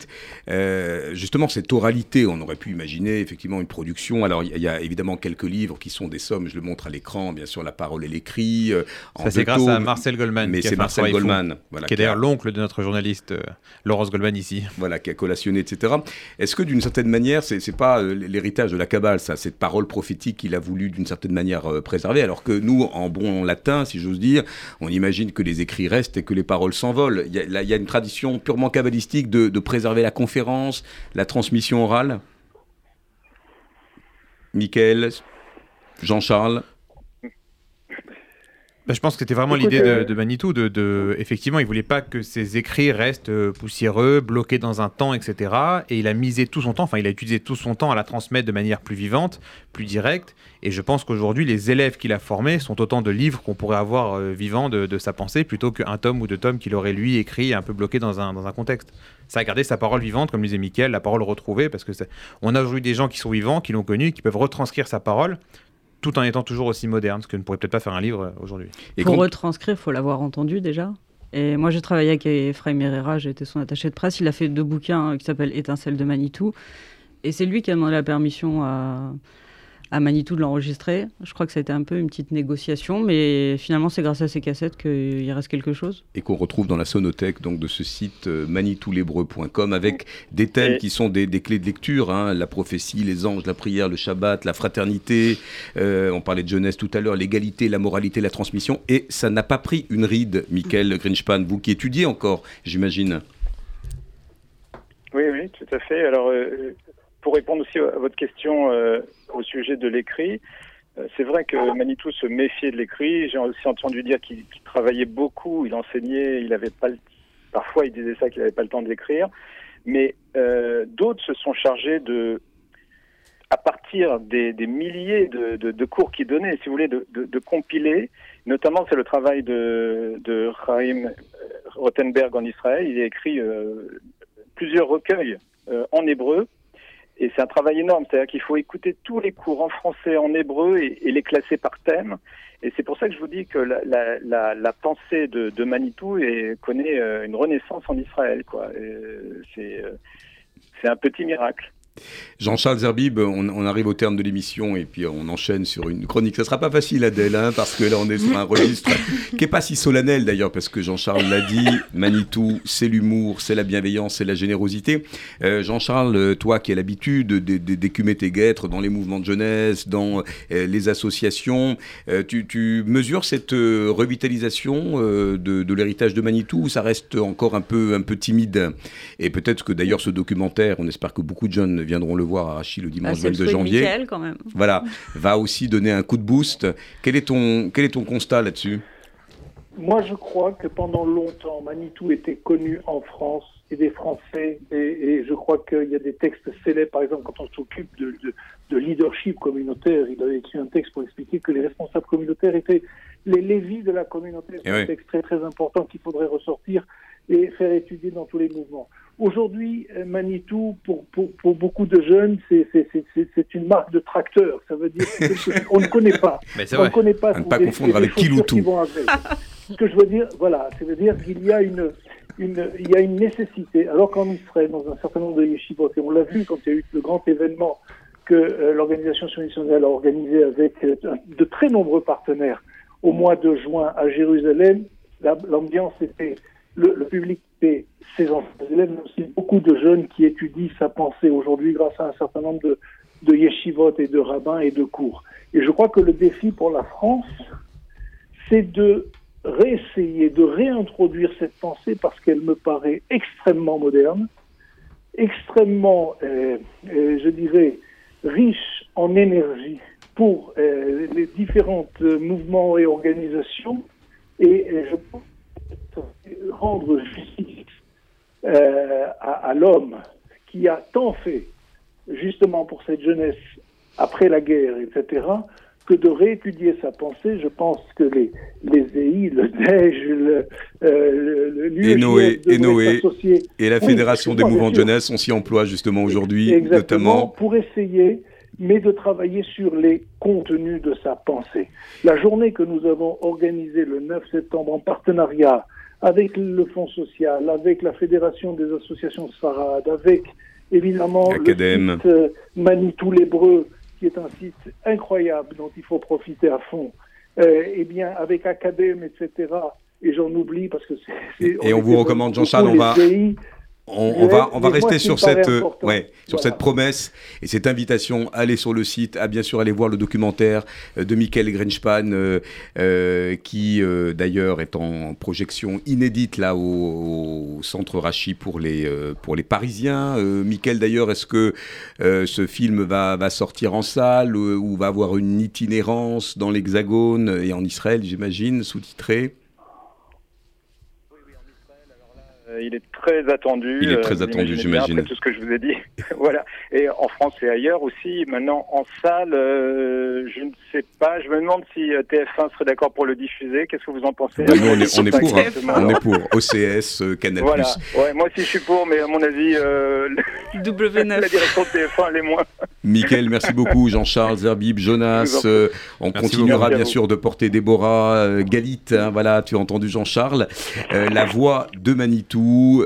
Euh, justement, cette oralité, on aurait pu imaginer effectivement une production. Alors, il y, a évidemment quelques livres qui sont des sommes, je le montre à l'écran, bien sûr, La parole et l'écrit. Euh, Ça, c'est grâce à Marcel Goldman. Mais c'est Marcel Goldman. Voilà, qui est d'ailleurs l'oncle de notre journaliste euh, Laurence Goldman ici. Voilà, qui a collationné, etc. Est-ce que d'une certaine manière, c'est pas l'héritage de la Kabbale, ça, cette parole prophétique qu'il a voulu d'une certaine manière préserver, alors que nous, en bon latin, si j'ose dire, on imagine que les écrits restent et que les paroles s'envolent. Il y, a, une tradition purement kabbalistique de, de préserver la conférence, la transmission orale? Michael, Jean-Charles? Bah, je pense que c'était vraiment l'idée de, de, Manitou. De, de, effectivement, il voulait pas que ses écrits restent euh, poussiéreux, bloqués dans un temps, etc. Et il a misé tout son temps, enfin, il a utilisé tout son temps à la transmettre de manière plus vivante, plus directe. Et je pense qu'aujourd'hui, les élèves qu'il a formés sont autant de livres qu'on pourrait avoir euh, vivants de, de, sa pensée, plutôt qu'un tome ou deux tomes qu'il aurait lui écrit un peu bloqué dans un, dans un contexte. Ça a gardé sa parole vivante, comme disait Mickaël, la parole retrouvée, parce que on a aujourd'hui des gens qui sont vivants, qui l'ont connu, qui peuvent retranscrire sa parole tout en étant toujours aussi moderne, ce que ne pourrait peut-être pas faire un livre euh, aujourd'hui. Pour quand... retranscrire, il faut l'avoir entendu déjà. Et moi, j'ai travaillé avec Ephraim Herrera, j'ai été son attaché de presse. Il a fait deux bouquins qui s'appellent Étincelle de Manitou. Et c'est lui qui a demandé la permission à, à Manitou de l'enregistrer. Je crois que ça a été un peu une petite négociation, mais finalement, c'est grâce à ces cassettes qu'il reste quelque chose. Et qu'on retrouve dans la sonothèque donc, de ce site euh, manitoulébreu.com avec des thèmes et... qui sont des, des, clés de lecture hein, la prophétie, les anges, la prière, le Shabbat, la fraternité. Euh, on parlait de jeunesse tout à l'heure, l'égalité, la moralité, la transmission. Et ça n'a pas pris une ride, Michael Grinspan, vous qui étudiez encore, j'imagine. Oui, oui, tout à fait. Alors, euh, pour répondre aussi à votre question euh, au sujet de l'écrit, euh, c'est vrai que Manitou se méfiait de l'écrit. J'ai aussi entendu dire qu'il qu travaillait beaucoup, il enseignait, il avait pas le... parfois il disait ça qu'il n'avait pas le temps d'écrire. Mais euh, d'autres se sont chargés de, à partir des, milliers de, cours qu'il donnait, si vous voulez, de, compiler. Notamment, c'est le travail de, de Chaim Rothenberg en Israël. Il a écrit plusieurs recueils en hébreu et c'est un travail énorme, c'est-à-dire qu'il faut écouter tous les cours en français, en hébreu et, les classer par thème. Et c'est pour ça que je vous dis que la, la, la, la pensée de, de Manitou est, connaît euh, une renaissance en Israël. quoi. C'est euh, un petit miracle. Jean-Charles Zerbib, on, arrive au terme de l'émission et puis on enchaîne sur une chronique. Ça sera pas facile, Adèle, hein, parce que là, on est sur un registre qui est pas si solennel d'ailleurs, parce que Jean-Charles l'a dit, Manitou, c'est l'humour, c'est la bienveillance, c'est la générosité. Euh, Jean-Charles, toi qui as l'habitude d'écumer tes guêtres dans les mouvements de jeunesse, dans euh, les associations, euh, tu, mesures cette revitalisation de, de l'héritage de Manitou ou ça reste encore un peu, un peu timide? Et peut-être que d'ailleurs ce documentaire, on espère que beaucoup de jeunes viendront le voir à Rachid le dimanche ah, 22 janvier. Michael, quand même. Voilà, va aussi donner un coup de boost. Quel est ton, quel est ton constat là-dessus? Moi, je crois que pendant longtemps, Manitou était connu en France et des Français. Et, et je crois qu'il y a des textes célèbres, par exemple, quand on s'occupe de, de, de, leadership communautaire, il avait écrit un texte pour expliquer que les responsables communautaires étaient les lévis de la communauté. C'est un oui. texte très, très important qu'il faudrait ressortir et faire étudier dans tous les mouvements. Aujourd'hui, Manitou, pour, pour, pour, beaucoup de jeunes, c'est une marque de tracteur. Ça veut dire qu'on ne connaît pas. on ne connaît pas. ne pas confondre avec Kiloutou. Ce que je veux dire, voilà, ça veut dire qu'il y a une, une, il y a une nécessité. Alors qu'en Israël, dans un certain nombre de yeshivot, et on l'a vu quand il y a eu le grand événement que euh, l'organisation sioniste a organisé avec euh, de très nombreux partenaires au mois de juin à Jérusalem, l'ambiance était le, public et ses élèves, mais aussi beaucoup de jeunes qui étudient sa pensée aujourd'hui grâce à un certain nombre de, de yeshivot et de rabbins et de cours. Et je crois que le défi pour la France, c'est de réessayer de réintroduire cette pensée parce qu'elle me paraît extrêmement moderne, extrêmement, euh, euh, je dirais, riche en énergie pour euh, les différents mouvements et organisations. Et je pense rendre justice euh, à, à l'homme qui a tant fait justement pour cette jeunesse après la guerre, etc., que de réétudier sa pensée. Je pense que les, les EI, le DEJ, le, euh, le, et Noé, et, Noé et la Fédération oui, des mouvements de jeunesse, on s'y emploie justement aujourd'hui, notamment. Pour essayer mais de travailler sur les contenus de sa pensée. La journée que nous avons organisée le 9 septembre en partenariat avec le Fonds social, avec la Fédération des associations Sarad, avec évidemment Acadème. le site euh, Manitou l'Hébreu, qui est un site incroyable dont il faut profiter à fond, euh, et bien avec Acadème, etc. Et j'en oublie parce que c'est. Et on, on vous recommande, Jean-Charles, on va. Pays, on, on va, on rester sur cette, euh, important, ouais, sur voilà. cette promesse et cette invitation. Allez sur le site, à bien sûr aller voir le documentaire euh, de Michael Grenspan, euh, euh, qui d'ailleurs est en projection inédite là au, au centre Rachi pour les pour les Parisiens. Michael d'ailleurs, est-ce que ce film va, va sortir en salle ou va avoir une itinérance dans l'Hexagone et en Israël, j'imagine, sous-titré Euh, il est très attendu. Il est euh, très attendu, j'imagine. Après tout ce que je vous ai dit. voilà. Et en France et ailleurs aussi. Maintenant, en salle, euh, je ne sais pas. Je me demande si euh, TF1 serait d'accord pour le diffuser. Qu'est-ce que vous en pensez? Bah, nous, on est, on est pour, hein. On est pour OCS, euh, Canal+. Voilà. Ouais, moi aussi, je suis pour, mais à mon avis, euh, W9. la direction de TF1, elle est moins. Mickaël, merci beaucoup. Jean-Charles, Zerbib, Jonas. euh, on Merci continuera bien sûr de porter Déborah, euh, Galit. hein, voilà, tu as entendu Jean-Charles. Euh, la voix de Manitou.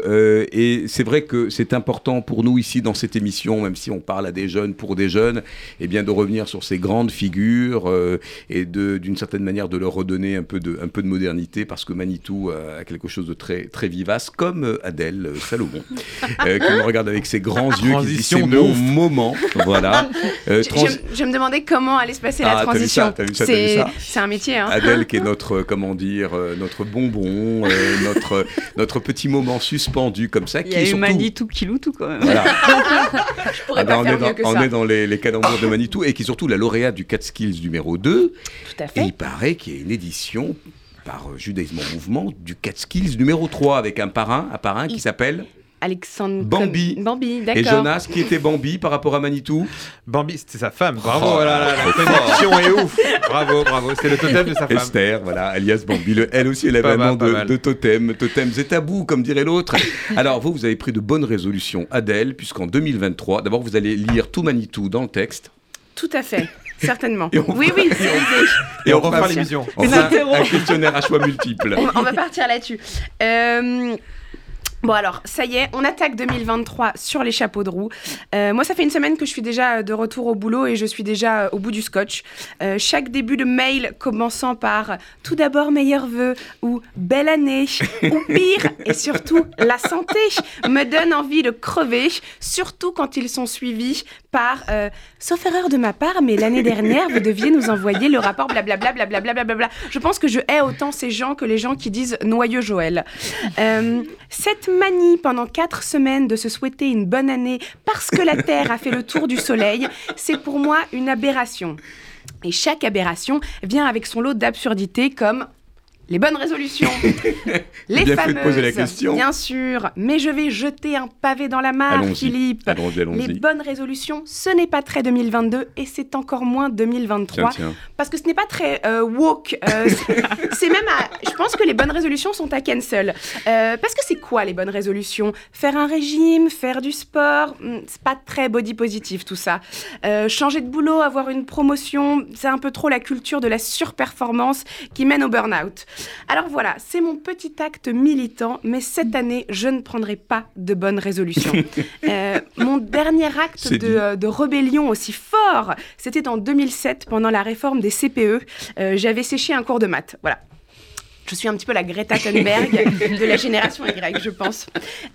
Euh, et c'est vrai que c'est important pour nous ici dans cette émission, même si on parle à des jeunes pour des jeunes, et bien de revenir sur ces grandes figures euh, et de d'une certaine manière de leur redonner un peu de un peu de modernité parce que Manitou a quelque chose de très très vivace, comme euh, Adèle Salomon, euh, qui me regarde avec ses grands yeux, qui dit c'est Transition mon moment. Voilà. Euh, Je, trans- je- je me demandais comment allait se passer Ah, la vu transition. C'est un métier. Hein. Adèle qui est notre, comment dire, notre bonbon, euh, notre, notre petit moment suspendu comme ça. Il qui y a est eu. Manitou Kiloutou quand même. Voilà. Je pourrais Ah ben, pas on, faire est dans, mieux que on ça. est dans les, les calembours de Manitou et qui est surtout la lauréate du Catskills numéro 2. Tout à Et fait. il paraît qu'il y a une édition par euh, Judaïsme en Mouvement du Catskills numéro 3 avec un parrain, un parrain qui s'appelle Alexandre Bambi. Bambi, et d'accord. Jonas qui était Bambi par rapport à Manitou. Bambi, c'était sa femme. Bravo, Oh, voilà, la, la trop connexion est ouf. Bravo, bravo. C'est le totem de sa femme. Esther, voilà, alias Bambi. Le- elle aussi, elle avait Pas un mal, nom pas de, de totem. Totem, c'est tabou, comme dirait l'autre. Alors, vous, vous avez pris de bonnes résolutions, Adèle, puisqu'en 2023, d'abord, vous allez lire tout Manitou dans le texte. Tout à fait. Certainement. Et on Oui, va- oui, c'est l'idée. Et on fera- refera l'émission. On un, un questionnaire à choix multiples. on, on va partir là-dessus. Euh, Bon alors, ça y est, on attaque 2023 sur les chapeaux de roue. Euh, moi, ça fait une semaine que je suis déjà de retour au boulot et je suis déjà euh, au bout du scotch. Euh, chaque début de mail commençant par « tout d'abord meilleurs vœux » ou « belle année » ou pire et surtout « la santé » me donne envie de crever, surtout quand ils sont suivis par euh, Sauf erreur de ma part, mais l'année dernière, vous deviez nous envoyer le rapport blablabla. Je pense que je hais autant ces gens que les gens qui disent noyeux Joël. Euh, cette manie pendant quatre semaines de se souhaiter une bonne année parce que la Terre a fait le tour du Soleil, c'est pour moi une aberration. Et chaque aberration vient avec son lot d'absurdités comme les bonnes résolutions, les Bien fait de fameuses, poser la question. bien sûr, mais je vais jeter un pavé dans la mare. Philippe. Les bonnes résolutions, ce n'est pas très 2022 et c'est encore moins 2023 Tiens, tiens. parce que ce n'est pas très euh, woke. euh, c'est- c'est même à. Je pense que les bonnes résolutions sont à cancel. Euh, parce que c'est quoi les bonnes résolutions? Faire un régime, faire du sport, hmm, c'est pas très body positif tout ça. Euh, changer de boulot, avoir une promotion, c'est un peu trop la culture de la surperformance qui mène au burn-out. Alors voilà, c'est mon petit acte militant, mais cette année, je ne prendrai pas de bonnes résolutions. Euh, mon dernier acte de, euh, de rébellion aussi fort, c'était en 2007 pendant la réforme des CPE. Euh, J'avais séché un cours de maths. Voilà. Je suis un petit peu la Greta Thunberg de la génération Y, je pense.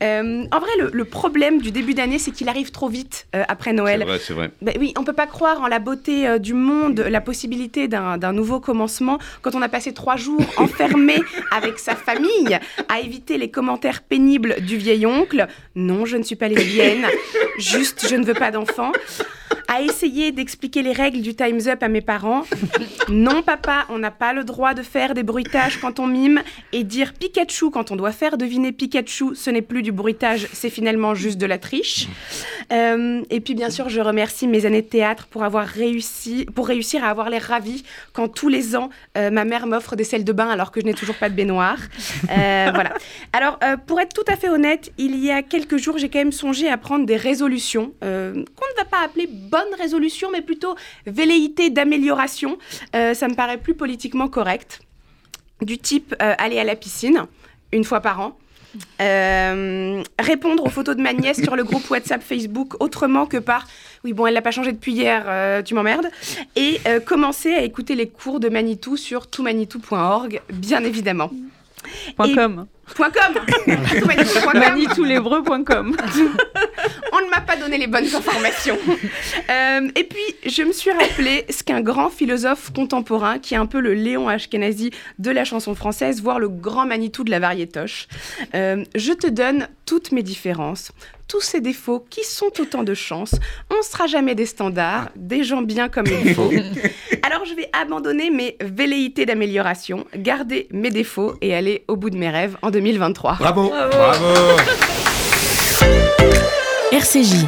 Euh, en vrai, le, le problème du début d'année, c'est qu'il arrive trop vite euh, après C'est Noël. vrai, c'est vrai. Ben oui, on peut pas croire en la beauté euh, du monde, la possibilité d'un d'un nouveau commencement quand on a passé trois jours enfermé avec sa famille à éviter les commentaires pénibles du vieil oncle. Non, je ne suis pas lesbienne. Juste, je ne veux pas d'enfant. À essayer d'expliquer les règles du Time's Up à mes parents. Non, papa, on n'a pas le droit de faire des bruitages quand on mime. Et dire Pikachu quand on doit faire deviner Pikachu, ce n'est plus du bruitage, c'est finalement juste de la triche. Euh, et puis bien sûr, je remercie mes années de théâtre pour avoir réussi, pour réussir à avoir l'air ravie quand tous les ans euh, ma mère m'offre des selles de bain alors que je n'ai toujours pas de baignoire. Euh, voilà. Alors pour être tout à fait honnête, il y a quelques jours, j'ai quand même songé à prendre des résolutions qu'on ne va pas appeler bonnes résolutions, mais plutôt velléités d'amélioration. Euh, ça me paraît plus politiquement correct. Du type euh, aller à la piscine une fois par an. Euh, répondre aux photos de ma nièce sur le groupe WhatsApp Facebook autrement que par oui bon elle l'a pas changé depuis hier euh, tu m'emmerdes et euh, commencer à écouter les cours de Manitou sur toutmanitou.org bien évidemment Point Et- .com. Point .com. Manitoulébreu.com. On ne m'a pas donné les bonnes informations. Euh, et puis, je me suis rappelé ce qu'un grand philosophe contemporain, qui est un peu le Léon Ashkenazi de la chanson française, voire le grand Manitou de la variétoche. Euh, je te donne toutes mes différences, tous ces défauts qui sont autant de chances. On ne sera jamais des standards, des gens bien comme il faut. Alors je vais abandonner mes velléités d'amélioration, garder mes défauts et aller au bout de mes rêves en 2023. Bravo. Bravo. RCJ